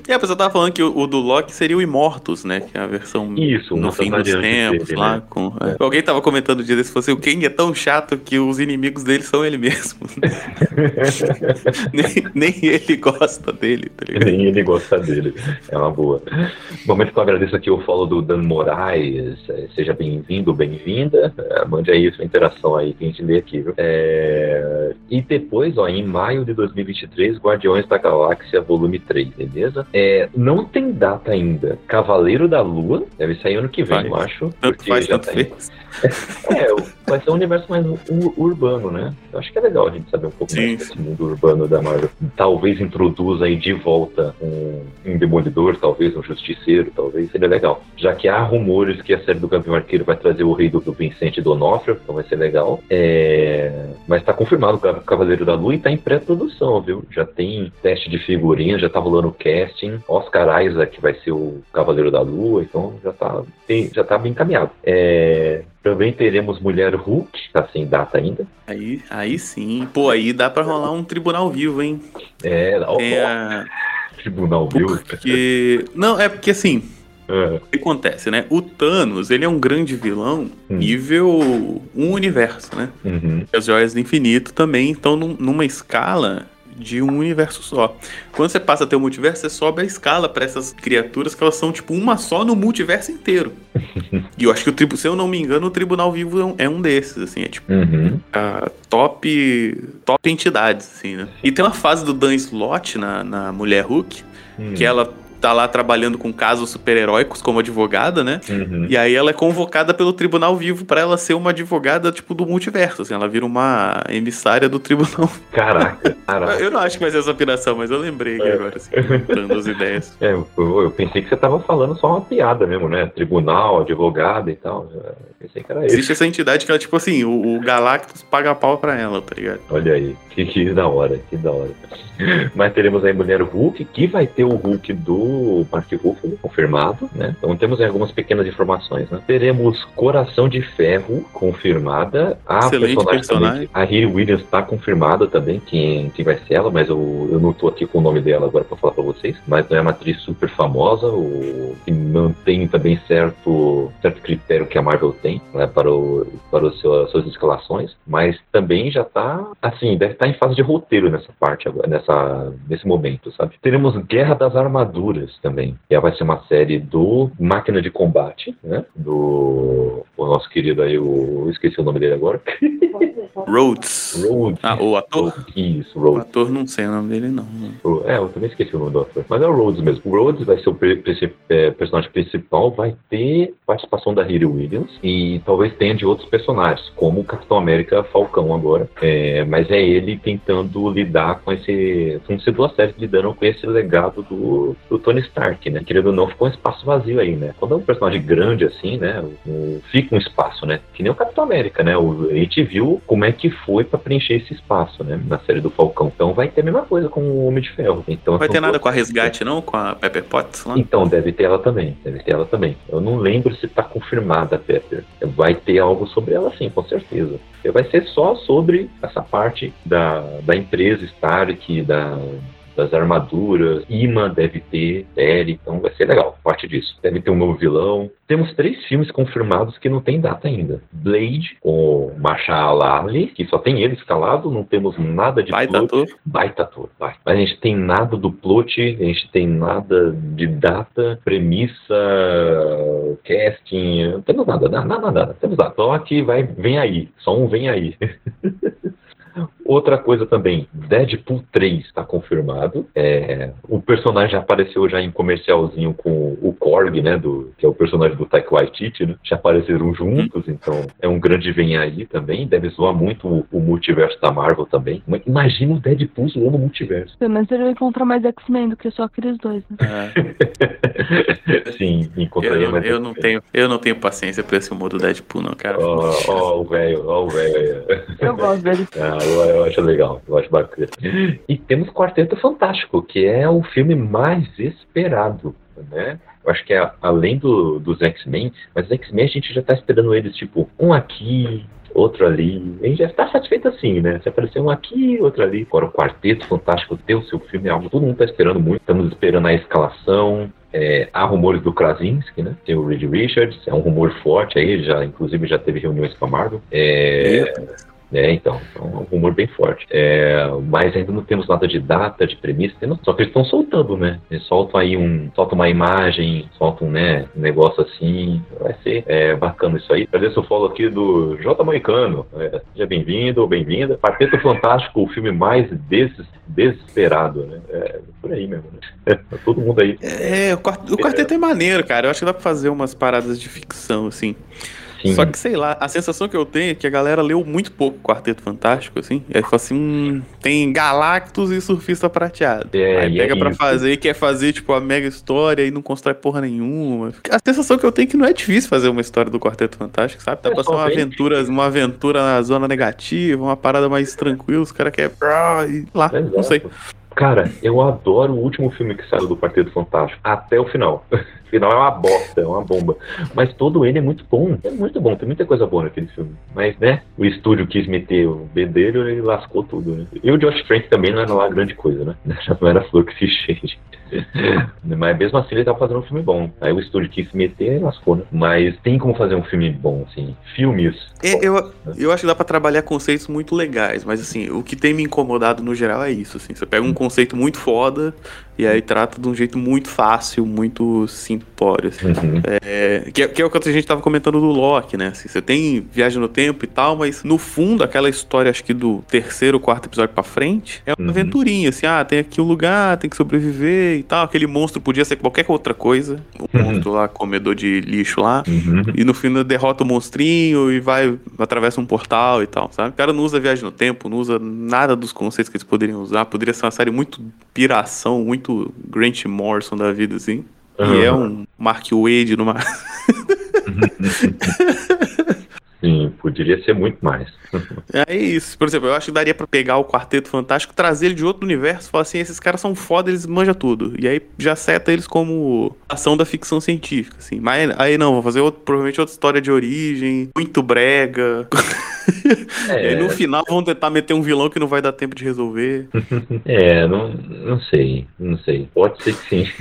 e a pessoa tava falando que o, o do Loki seria o Imortus, né? Que é a versão Isso, no fim dos tempos dele, lá. né? Com... é. Alguém tava comentando um dia desse, fosse o Kang é tão chato que os inimigos dele são ele mesmo. nem, nem ele gosta dele, tá ligado? Nem ele gosta dele. É uma boa. Momento que eu agradeço aqui o follow do Dan Moraes. É, Seja bem-vindo, bem-vinda. É, Mande aí sua interação aí que a gente lê aqui, viu? É, E depois, ó, em maio de 2023, Guardiões da Galáxia Volume 3, beleza? É, Não tem data ainda. Cavaleiro da Lua, deve sair ano que vem, Faz. eu acho. Tanto faz, já tanto tem- fez. É, vai ser um universo mais ur- urbano, né? Eu acho que é legal a gente saber um pouco Sim. mais desse mundo urbano da Marvel. Talvez introduza aí de volta um, um Demolidor, talvez um Justiceiro, talvez seria legal. Já que há rumores que a série do Gavião Arqueiro vai trazer o rei do, do Vincente Donofrio, então vai ser legal. É, Mas tá confirmado o Ca- Cavaleiro da Lua e tá em pré-produção, viu? Já tem teste de figurinha, já tá rolando o casting. Oscar Isaac vai ser o Cavaleiro da Lua, então já tá, tem- já tá bem encaminhado. É, Também teremos Mulher Hulk, tá sem data ainda. Aí, aí sim. Pô, aí dá pra rolar um tribunal vivo, hein? É, ó, a... Tribunal Viu. Porque. Não, é porque assim. É. O que acontece, né? O Thanos, ele é um grande vilão Hum. nível um universo, né? Uhum. As joias do infinito também estão num- numa escala de um universo só. Quando você passa a ter o multiverso, você sobe a escala para essas criaturas que elas são tipo uma só no multiverso inteiro. e eu acho que o tribo, se eu não me engano, o Tribunal Vivo é um, é um desses, assim, é tipo Uhum. a top top entidades, assim, né? E tem uma fase do Dan Slott na, na Mulher Hulk, Hum. que ela tá lá trabalhando com casos super-heróicos como advogada, né? Uhum. E aí ela é convocada pelo Tribunal Vivo pra ela ser uma advogada, tipo, do multiverso, assim, ela vira uma emissária do Tribunal. Caraca, caraca. Eu não acho que vai ser essa operação, mas eu lembrei aqui agora, assim, as ideias. É, eu, eu pensei que você tava falando só uma piada mesmo, né? Tribunal, advogado e tal. Pensei que era. Existe essa entidade que ela, tipo assim, o, o Galactus paga pau pra ela, tá ligado? Olha aí, que, que da hora, que da hora. Mas teremos aí Mulher Hulk, que vai ter o Hulk do Mark Ruffalo, confirmado, né? Então temos aí algumas pequenas informações, né? Teremos Coração de Ferro, confirmada. A Excelente personagem, personagem. também, a Riri Williams tá confirmada também, quem, quem vai ser ela, mas eu, eu não tô aqui com o nome dela agora pra falar pra vocês. Mas é uma atriz super famosa, o, que mantém também certo, certo critério que a Marvel tem, né? Para, o, para o seu, as suas escalações, mas também já tá, assim, deve estar em fase de roteiro nessa parte agora, nessa, nesse momento, sabe? Teremos Guerra das Armaduras também, que vai ser uma série do Máquina de Combate, né? Do o nosso querido aí, o, eu esqueci o nome dele agora. Rhodes. Rhodes. Ah, o ator? Isso, O Rhodes. ator não sei o nome dele, não. O- É, eu também esqueci o nome do ator. Mas é o Rhodes mesmo. O Rhodes vai ser o é, personagem principal, vai ter participação da Riri Williams e talvez tenha de outros personagens, como o Capitão América Falcão agora. É, mas é ele tentando lidar com esse. São ser duas séries lidando com esse legado do, do Tony Stark, né? Querendo ou não, ficou um espaço vazio aí, né? Quando é um personagem grande assim, né? o- fica um espaço, né? Que nem o Capitão América, né? O, a gente viu como é que foi pra preencher esse espaço, né? Na série do Falcão. Então vai ter a mesma coisa com o Homem de Ferro. Então, Não vai ter nada com a resgate, não? Com a Pepper Potts lá? então, deve ter ela também. Deve ter ela também. Eu não lembro se tá confirmada, Pepper. Vai ter algo sobre ela sim, com certeza. Vai ser só sobre essa parte da, da empresa Stark, da, das armaduras. Ima deve ter série, então vai ser legal. Parte disso. Deve ter um novo vilão. Temos três filmes confirmados que não tem data ainda. Blade, com Marshall Ali, que só tem ele escalado. Não temos nada de Baita plot. ator. Baita ator, vai. Mas a gente tem nada do plot, a gente tem nada de data, premissa, casting, não temos nada, nada, nada, nada. Temos nada. Só que vai, vem aí, só um vem aí. Outra coisa também, Deadpool 3 está confirmado. É, o personagem já apareceu já em comercialzinho com o Korg, né? Do, que é o personagem do Taika Waititi, né? Já apareceram juntos, então é um grande vem aí também. Deve zoar muito o, o multiverso da Marvel também. Mas Imagina o Deadpool zoando o multiverso. Pelo menos ele vai encontrar mais X-Men do que só aqueles dois, né? É. Sim, encontraria Eu, mais. eu não tenho, eu não tenho paciência pra esse humor do Deadpool, não, cara. Ó, ó, o velho, ó, o velho. Eu gosto dele. Ah, eu, eu acho legal, eu acho bacana. E temos Quarteto Fantástico, que é o filme mais esperado, né? Eu acho que é além do, dos X-Men, mas os X-Men a gente já tá esperando eles, tipo, um aqui, outro ali. A gente já tá satisfeito assim, né? Se aparecer um aqui, outro ali. Agora o Quarteto Fantástico ter o seu filme é algo todo mundo tá esperando muito. Estamos esperando a escalação. É, há rumores do Krasinski, né? Tem o Reed Richards, é um rumor forte aí, já, inclusive já teve reuniões com a Marvel. É, é, então, é um rumor bem forte. É, mas ainda não temos nada de data, de premissa, só que eles estão soltando, né? Eles soltam aí um. Soltam uma imagem, soltam né, um negócio assim. Vai ser é, bacana isso aí. Agradeço o follow aqui do J. Moicano. É, seja bem-vindo ou bem-vinda. Quarteto Fantástico, o filme mais des, desesperado, né? É por aí mesmo, né? Todo mundo aí. É, o quarteto é maneiro, cara. Eu acho que dá pra fazer umas paradas de ficção, assim. Sim. Só que, sei lá, a sensação que eu tenho é que a galera leu muito pouco Quarteto Fantástico, assim. E aí fala assim, hum, tem Galactus e Surfista Prateado. É, aí e pega é pra isso. fazer e quer fazer, tipo, a mega história e não constrói porra nenhuma. A sensação que eu tenho é que não é difícil fazer uma história do Quarteto Fantástico, sabe? Dá É, pra ser uma aventura, uma aventura na zona negativa, uma parada mais tranquila, os caras querem... ah, lá, não sei. Cara, eu adoro o último filme que saiu do Quarteto Fantástico, até o final. Final é uma bosta, é uma bomba. Mas todo ele é muito bom, é muito bom, tem muita coisa boa naquele filme. Mas, né, o estúdio quis meter o bedelho e lascou tudo, né? E o Josh Trank também não era lá grande coisa, né? Já não era flor que se cheire. Mas mesmo assim ele tava fazendo um filme bom. Aí o estúdio quis se meter e lascou, né? Mas tem como fazer um filme bom, assim. Filmes. É, eu, eu acho que dá pra trabalhar conceitos muito legais, mas assim, o que tem me incomodado no geral é isso, assim. Você pega um conceito muito foda e aí trata de um jeito muito fácil, muito simplório, assim. Uhum. É, que, é- que é o que a gente tava comentando do Loki, né? Assim, você tem viagem no tempo e tal, mas no fundo, aquela história, acho que do terceiro, quarto episódio pra frente, é uma Uhum. aventurinha, assim, ah, tem aqui um lugar, tem que sobreviver e tal. Aquele monstro podia ser qualquer outra coisa. O Uhum. monstro lá, comedor de lixo lá. Uhum. E no fim derrota o monstrinho e vai, atravessa um portal e tal, sabe? O cara não usa viagem no tempo, não usa nada dos conceitos que eles poderiam usar. Poderia ser uma série muito piração, muito Grant Morrison da vida, assim. E Uhum. é um Mark Wade numa. Sim, poderia ser muito mais. É isso. Por exemplo, eu acho que daria pra pegar o Quarteto Fantástico, trazer ele de outro universo e falar assim: esses caras são foda, eles manjam tudo. E aí já seta eles como ação da ficção científica, assim. Mas aí não, vou fazer outro- provavelmente outra história de origem, muito brega. E É, no final vão tentar meter um vilão que não vai dar tempo de resolver. é não, não sei, não sei. Pode ser que sim.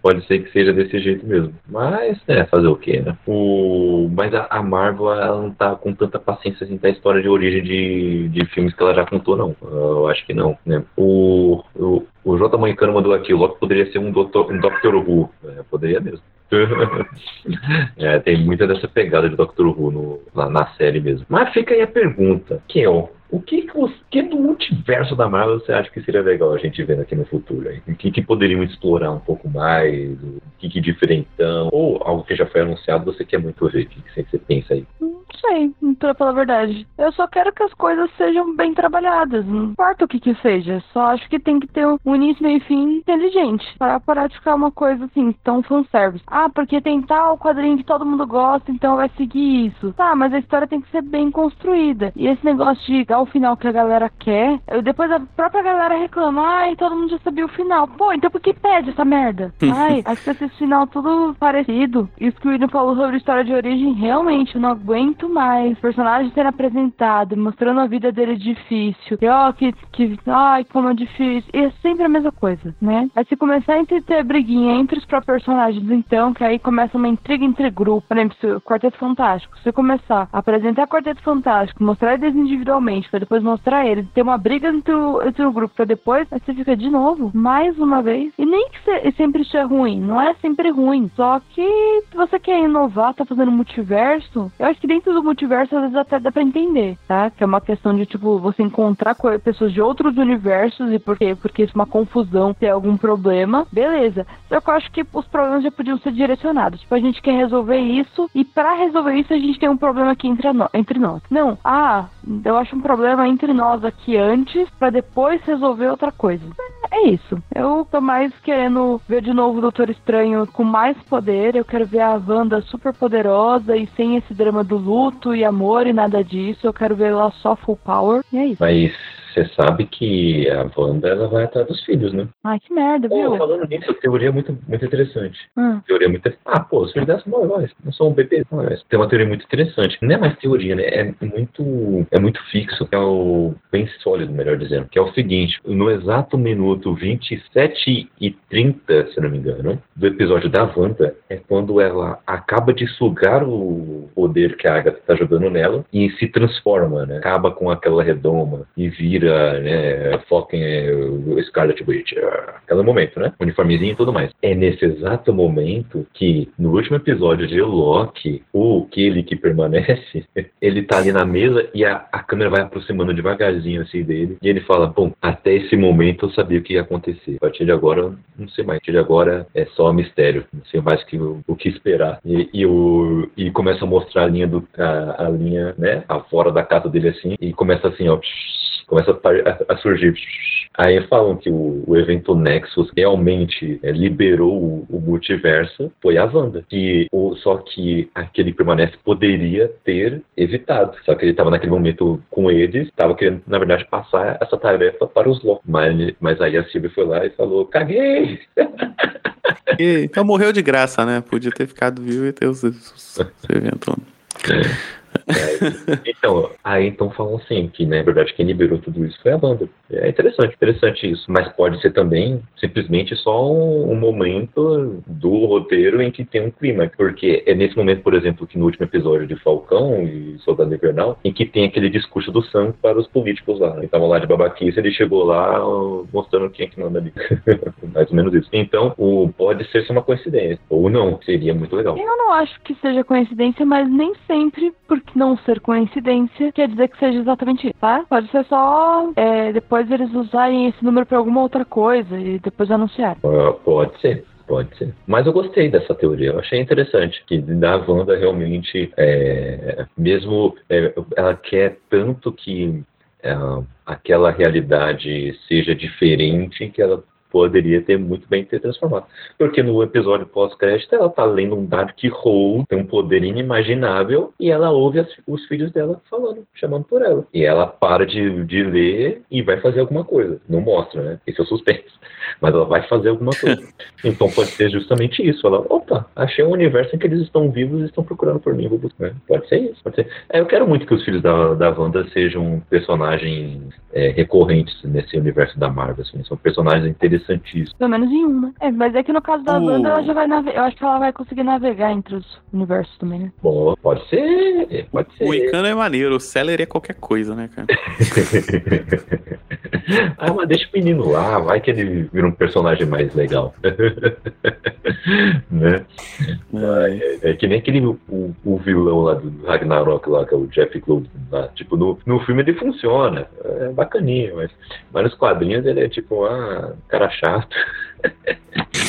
Pode ser que seja desse jeito mesmo. Mas, é, fazer o quê, né? O... Mas a, a Marvel, ela não tá com tanta paciência assim da história de origem de, de filmes que ela já contou, não. Eu acho que não, né? O, o, o J. Moicano mandou aqui, o Loki poderia ser um Dr. Um Doctor Who. É, poderia mesmo. é, tem muita dessa pegada de Doctor Who no, na, na série mesmo. Mas fica aí a pergunta, Kel, o que, que, que do multiverso da Marvel você acha que seria legal a gente ver aqui no futuro? Aí? O que, que poderiam explorar um pouco mais? O que, que diferentão? Ou algo que já foi anunciado você quer muito ver? O que, que você- pensa aí? Não sei, pra falar a verdade. Eu só quero que as coisas sejam bem trabalhadas. Não importa o que que seja. Só acho que tem que ter um início, meio e fim inteligente. Para parar de ficar uma coisa assim, tão fanservice. Ah, porque tem tal quadrinho que todo mundo gosta, então vai seguir isso. Tá, mas a história tem que ser bem construída. E esse negócio de dar o final que a galera quer, eu- depois a própria galera reclama, ai, todo mundo já sabia o final. Pô, então por que pede essa merda? Ai, acho que esse final tudo parecido. Isso que o William falou sobre história de origem, realmente, eu não aguento mais. Personagem sendo apresentado, mostrando a vida dele difícil. E ó, que, que, ai, como é difícil. E é sempre a mesma coisa, né? Aí se começar a ter briguinha entre os próprios personagens, então, que aí começa uma intriga entre grupos. Por exemplo, o Quarteto Fantástico, se começar a apresentar Quarteto Fantástico, mostrar eles individualmente, pra depois mostrar eles, ter uma briga entre o, entre o grupo, pra depois, aí você fica de novo, mais uma vez. E nem que se- sempre isso é ruim, não é sempre ruim. Só que você quer inovar, tá fazendo multiverso, eu acho que dentro do multiverso às vezes até dá pra entender, tá? Que é uma questão de, tipo, você encontrar co- pessoas de outros universos e por quê? Porque isso é uma confusão, ter algum problema, beleza. Só que eu acho que os problemas já podiam ser direcionados. Tipo, a gente quer resolver isso e pra resolver isso a gente tem um problema aqui entre, nó- entre nós. Não, ah, eu acho um problema entre nós aqui antes pra depois resolver outra coisa. É isso. Eu tô mais querendo ver de novo o Doutor Estranho com mais poder. Eu quero ver a Wanda super poderosa e sem esse drama do luto e amor e nada disso. Eu quero ver ela só full power. E é isso. Mas você sabe que a Wanda ela vai atrás dos filhos, né? Ai, que merda, Pô, viu? falando nisso, teoria muito, muito interessante. Hum. Teoria muito. Ah, pô, os filhos dela são heróis, não são um bebê. Não, é- tem uma teoria muito interessante. Não é mais teoria, né? É muito, é muito fixo. É o bem sólido, melhor dizendo. Que é o seguinte: no exato minuto 27 e 30, se não me engano, do episódio da Wanda, é quando ela acaba de sugar o poder que a Agatha tá jogando nela e se transforma, né? Acaba com aquela redoma e vira, né? Foca em é, o Scarlet Witch. ah, Aquele momento, né? Uniformezinho e tudo mais. É nesse exato momento que, no último episódio de Loki, o aquele que permanece, ele tá ali na mesa e a, a câmera vai aproximando devagarzinho assim dele. E ele fala: Bom, até esse momento eu sabia o que ia acontecer. A partir de agora, não sei mais. A partir de agora é só mistério. Não sei mais que, o, o que esperar. E, e, o, e começa a mostrar a linha do. A, a linha, né? A fora da casa dele assim. E começa assim, ó. Começa a, a- surgir. Aí falam que o, o evento Nexus realmente é, liberou o, o multiverso, foi a Wanda. Que, o, só que aquele que permanece poderia ter evitado. Só que ele estava naquele momento com eles, estava querendo, na verdade, passar essa tarefa para os Loki. Mas, mas aí a Sylvie foi lá e falou: caguei! E, então morreu de graça, né? Podia ter ficado vivo e ter os, os, esse evento. É, então, aí então falam assim, que na verdade quem liberou tudo isso foi a banda. É interessante, interessante isso. Mas pode ser também simplesmente só um, um momento do roteiro em que tem um clima. Porque é nesse momento, por exemplo, que no último episódio de Falcão e Soldado Invernal, em que tem aquele discurso do Sam para os políticos lá. Eles estavam lá de babaquice, ele chegou lá mostrando quem é que manda ali. Mais ou menos isso. Então, o, pode ser só uma coincidência. Ou não, seria muito legal. Eu não acho que seja coincidência, mas nem sempre, porque não ser coincidência, quer dizer que seja exatamente isso, tá? Pode ser só é, depois eles usarem esse número para alguma outra coisa e depois anunciar. Uh, pode ser. Pode ser. Mas eu gostei dessa teoria, eu achei interessante. Que da Wanda realmente, é, mesmo é, ela quer tanto que é, aquela realidade seja diferente que ela poderia ter muito bem ter transformado. Porque no episódio pós-crédito ela tá lendo um Dark Hole, tem um poder inimaginável, e ela ouve as, os filhos dela falando, chamando por ela. E ela para de, de ler e vai fazer alguma coisa. Não mostra, né? Esse é o suspense. Mas ela vai fazer alguma coisa. então pode ser justamente isso. Ela, opa, achei um universo em que eles estão vivos e estão procurando por mim, vou buscar. Pode ser isso, pode ser. É, eu quero muito que os filhos da, da Wanda sejam personagens é, recorrentes nesse universo da Marvel. Assim. São personagens Pelo menos em uma. É, mas é que no caso da O- Wanda, ela já vai navegar. Eu acho que ela vai conseguir navegar entre os universos também, né? Bom, pode ser, pode ser. O Icano é maneiro, o Celery é qualquer coisa, né, cara? ah, mas deixa o menino lá, vai que ele vira um personagem mais legal. né? É, é que nem aquele o, o vilão lá do Ragnarok lá, que é o Jeff Goldblum lá. Tipo, no, no filme ele funciona. É bacaninha, mas, mas nos quadrinhos ele é tipo, ah, cara chato.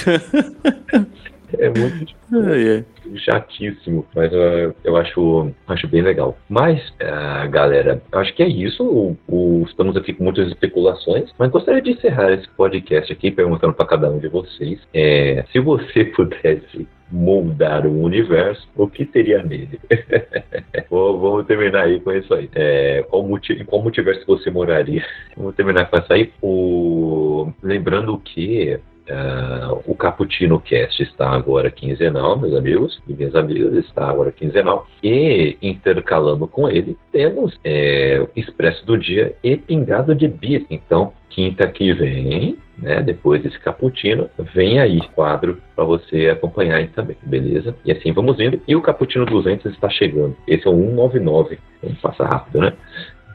é muito Ai, ai. chatíssimo, mas uh, eu acho, acho bem legal. Mas, uh, galera, acho que é isso. O- o- estamos aqui com muitas especulações, mas gostaria de encerrar esse podcast aqui perguntando para cada um de vocês é, se você pudesse moldar o universo, o que teria nele? Vamos terminar aí com isso aí. É, qual multi, qual multiverso você moraria? Vamos terminar com essa aí. O, lembrando que ah, o Cappuccino Cast está agora quinzenal, meus amigos e minhas amigas, está agora quinzenal. E intercalando com ele, temos é, Expresso do Dia e Pingado de Bis. Então, quinta que vem, né, depois desse Cappuccino, vem aí quadro para você acompanhar aí também, beleza? E assim vamos indo. E o Cappuccino 200 está chegando. Esse é o 199. Vamos passar rápido, né?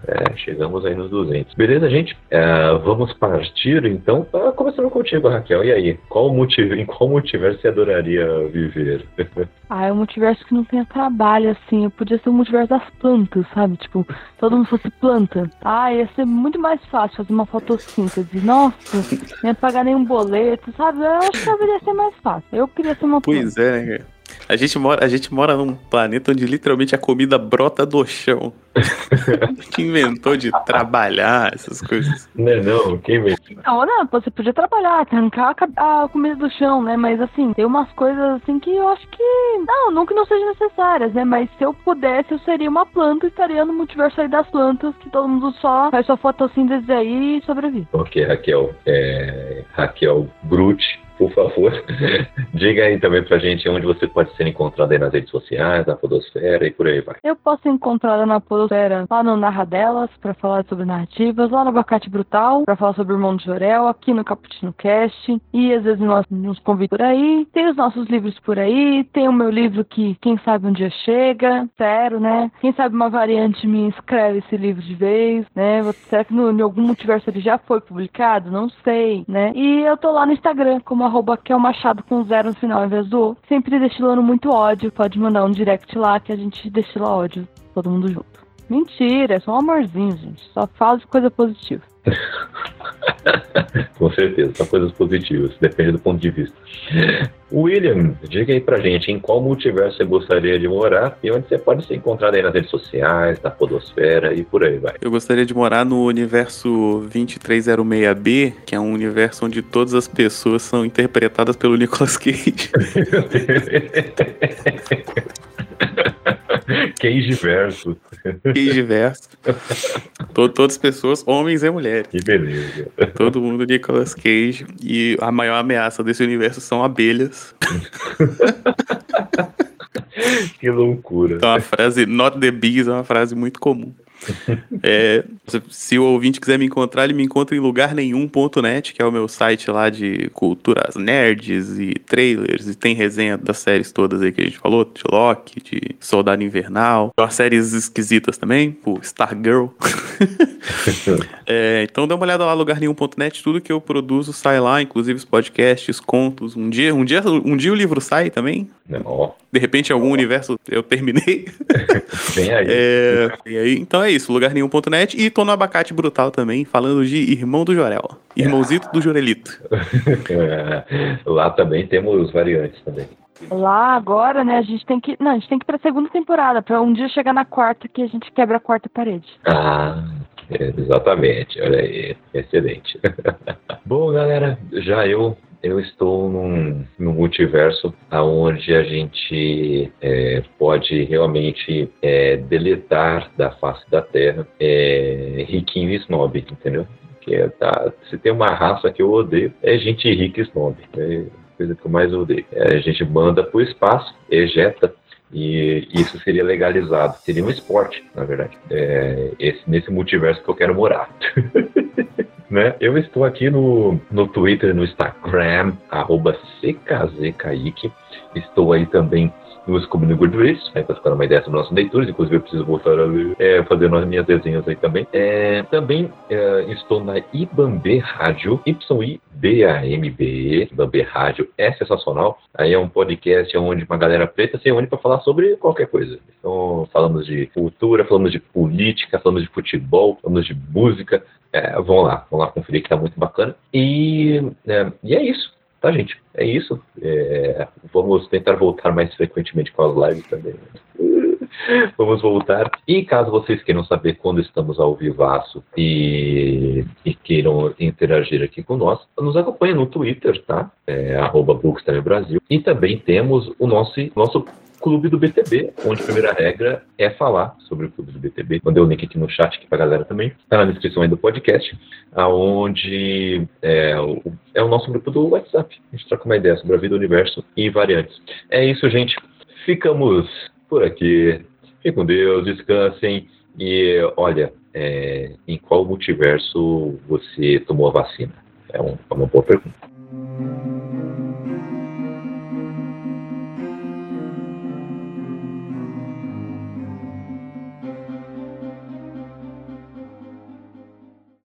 É, chegamos aí nos 200. Beleza, gente? É, vamos partir então. Ah, começando contigo, Raquel. E aí? Qual multi... Em qual multiverso você adoraria viver? Ah, é um multiverso que não tenha trabalho, assim. Eu podia ser um multiverso das plantas, sabe? Tipo, todo mundo fosse planta. Ah, ia ser muito mais fácil fazer uma fotossíntese. Nossa, não ia pagar nenhum boleto, sabe? Eu acho que deveria ser mais fácil. Eu queria ser uma planta. Pois é, né, cara? A gente, mora, a gente mora num planeta onde literalmente a comida brota do chão. que inventou de trabalhar essas coisas. não, é não, quem vem? Não, não, você podia trabalhar, arrancar a comida do chão, né? Mas assim, tem umas coisas assim que eu acho que. Não, não que não sejam necessárias, né? Mas se eu pudesse, eu seria uma planta e estaria no multiverso aí das plantas, que todo mundo só faz sua fotossíntese aí e sobrevive. Ok, Raquel. É, Raquel Brute, por favor. Diga aí também pra gente onde você pode ser encontrado aí nas redes sociais, na Podosfera e por aí vai. Eu posso ser encontrada na Podosfera lá no Narradelas pra falar sobre narrativas, lá no Abacate Brutal pra falar sobre o Irmão de Jorel, aqui no Caputino Cast e às vezes nós nos convidam por aí. Tem os nossos livros por aí, tem o meu livro que quem sabe um dia chega, sério, né? Quem sabe uma variante me escreve esse livro de vez, né? Será que no, em algum multiverso ele já foi publicado? Não sei, né? E eu tô lá no Instagram como arroba Kel Machado com zero no final ao invés do O. Sempre destilando muito ódio. Pode mandar um direct lá que a gente destila ódio, todo mundo junto. Mentira, é só um amorzinho, gente. Só fala de coisa positiva. Com certeza, são coisas positivas, depende do ponto de vista. William, diga aí pra gente em qual multiverso você gostaria de morar e onde você pode ser encontrado aí nas redes sociais, na Podosfera e por aí vai. Eu gostaria de morar no universo 2306B, que é um universo onde todas as pessoas são interpretadas pelo Nicolas Cage. Cage verso. Cage verso. To- Todas as pessoas, homens e mulheres. Que beleza. Todo mundo Nicolas Cage. E a maior ameaça desse universo são abelhas. que loucura. Então a frase not the bees é uma frase muito comum. É, se o ouvinte quiser me encontrar, ele me encontra em lugar nenhum.net, que é o meu site lá de culturas nerds e trailers, e tem resenha das séries todas aí que a gente falou, de Loki, de Soldado Invernal, as séries esquisitas também, o Stargirl. é, então dá uma olhada lá, lugar nenhum.net, tudo que eu produzo sai lá, inclusive os podcasts, contos. Um dia, um dia, um dia o livro sai também. De repente, em algum universo eu terminei. Vem aí. É, e aí, então é isso, lugar nenhum.net. E tô no Abacate Brutal também, falando de Irmão do Jorel. Irmãozito do Jorelito. Lá também temos variantes também. Lá agora, né, a gente tem que. Não, a gente tem que ir pra segunda temporada, pra um dia chegar na quarta que a gente quebra a quarta parede. Ah, exatamente. Olha aí. Excelente. Bom, galera, já eu eu estou num, num multiverso onde a gente é, pode realmente é, deletar da face da Terra é, riquinho e snob, entendeu? Que é, tá, se tem uma raça que eu odeio, é gente rica e snob. É a coisa que eu mais odeio. É, a gente manda para o espaço, ejeta e isso seria legalizado. Seria um esporte, na verdade. É, esse, nesse multiverso que eu quero morar. né? Eu estou aqui no, no Twitter, no Instagram, arroba CKZKaique. Estou aí também no Scooby no Goodreads, né, para ficar uma ideia sobre nossos leituras, inclusive eu preciso voltar a é, fazer as minhas desenhas aí também. É, também é, estou na Ibambe Rádio, Y-I-B-A-M-B-E, Ibambe Rádio, é sensacional. Aí é um podcast onde uma galera preta se reúne para falar sobre qualquer coisa. Então, falamos de cultura, falamos de política, falamos de futebol, falamos de música. É, vão lá, vão lá conferir que tá muito bacana. E, é, e é isso. Tá, gente? É isso. É, vamos tentar voltar mais frequentemente com as lives também. Vamos voltar. E caso vocês queiram saber quando estamos ao vivaço e, e queiram interagir aqui com nós, nos acompanhe no Twitter, tá? É, Brasil. E também temos o nosso, nosso Clube do BTB, onde a primeira regra é falar sobre o Clube do BTB. Mandei o link aqui no chat aqui pra galera também. Tá na descrição aí do podcast, aonde é o, é o nosso grupo do WhatsApp. A gente troca uma ideia sobre a vida, o universo e variantes. É isso, gente. Ficamos por aqui. Fiquem com Deus, descansem. E olha, é, em qual multiverso você tomou a vacina? É, um, é uma boa pergunta.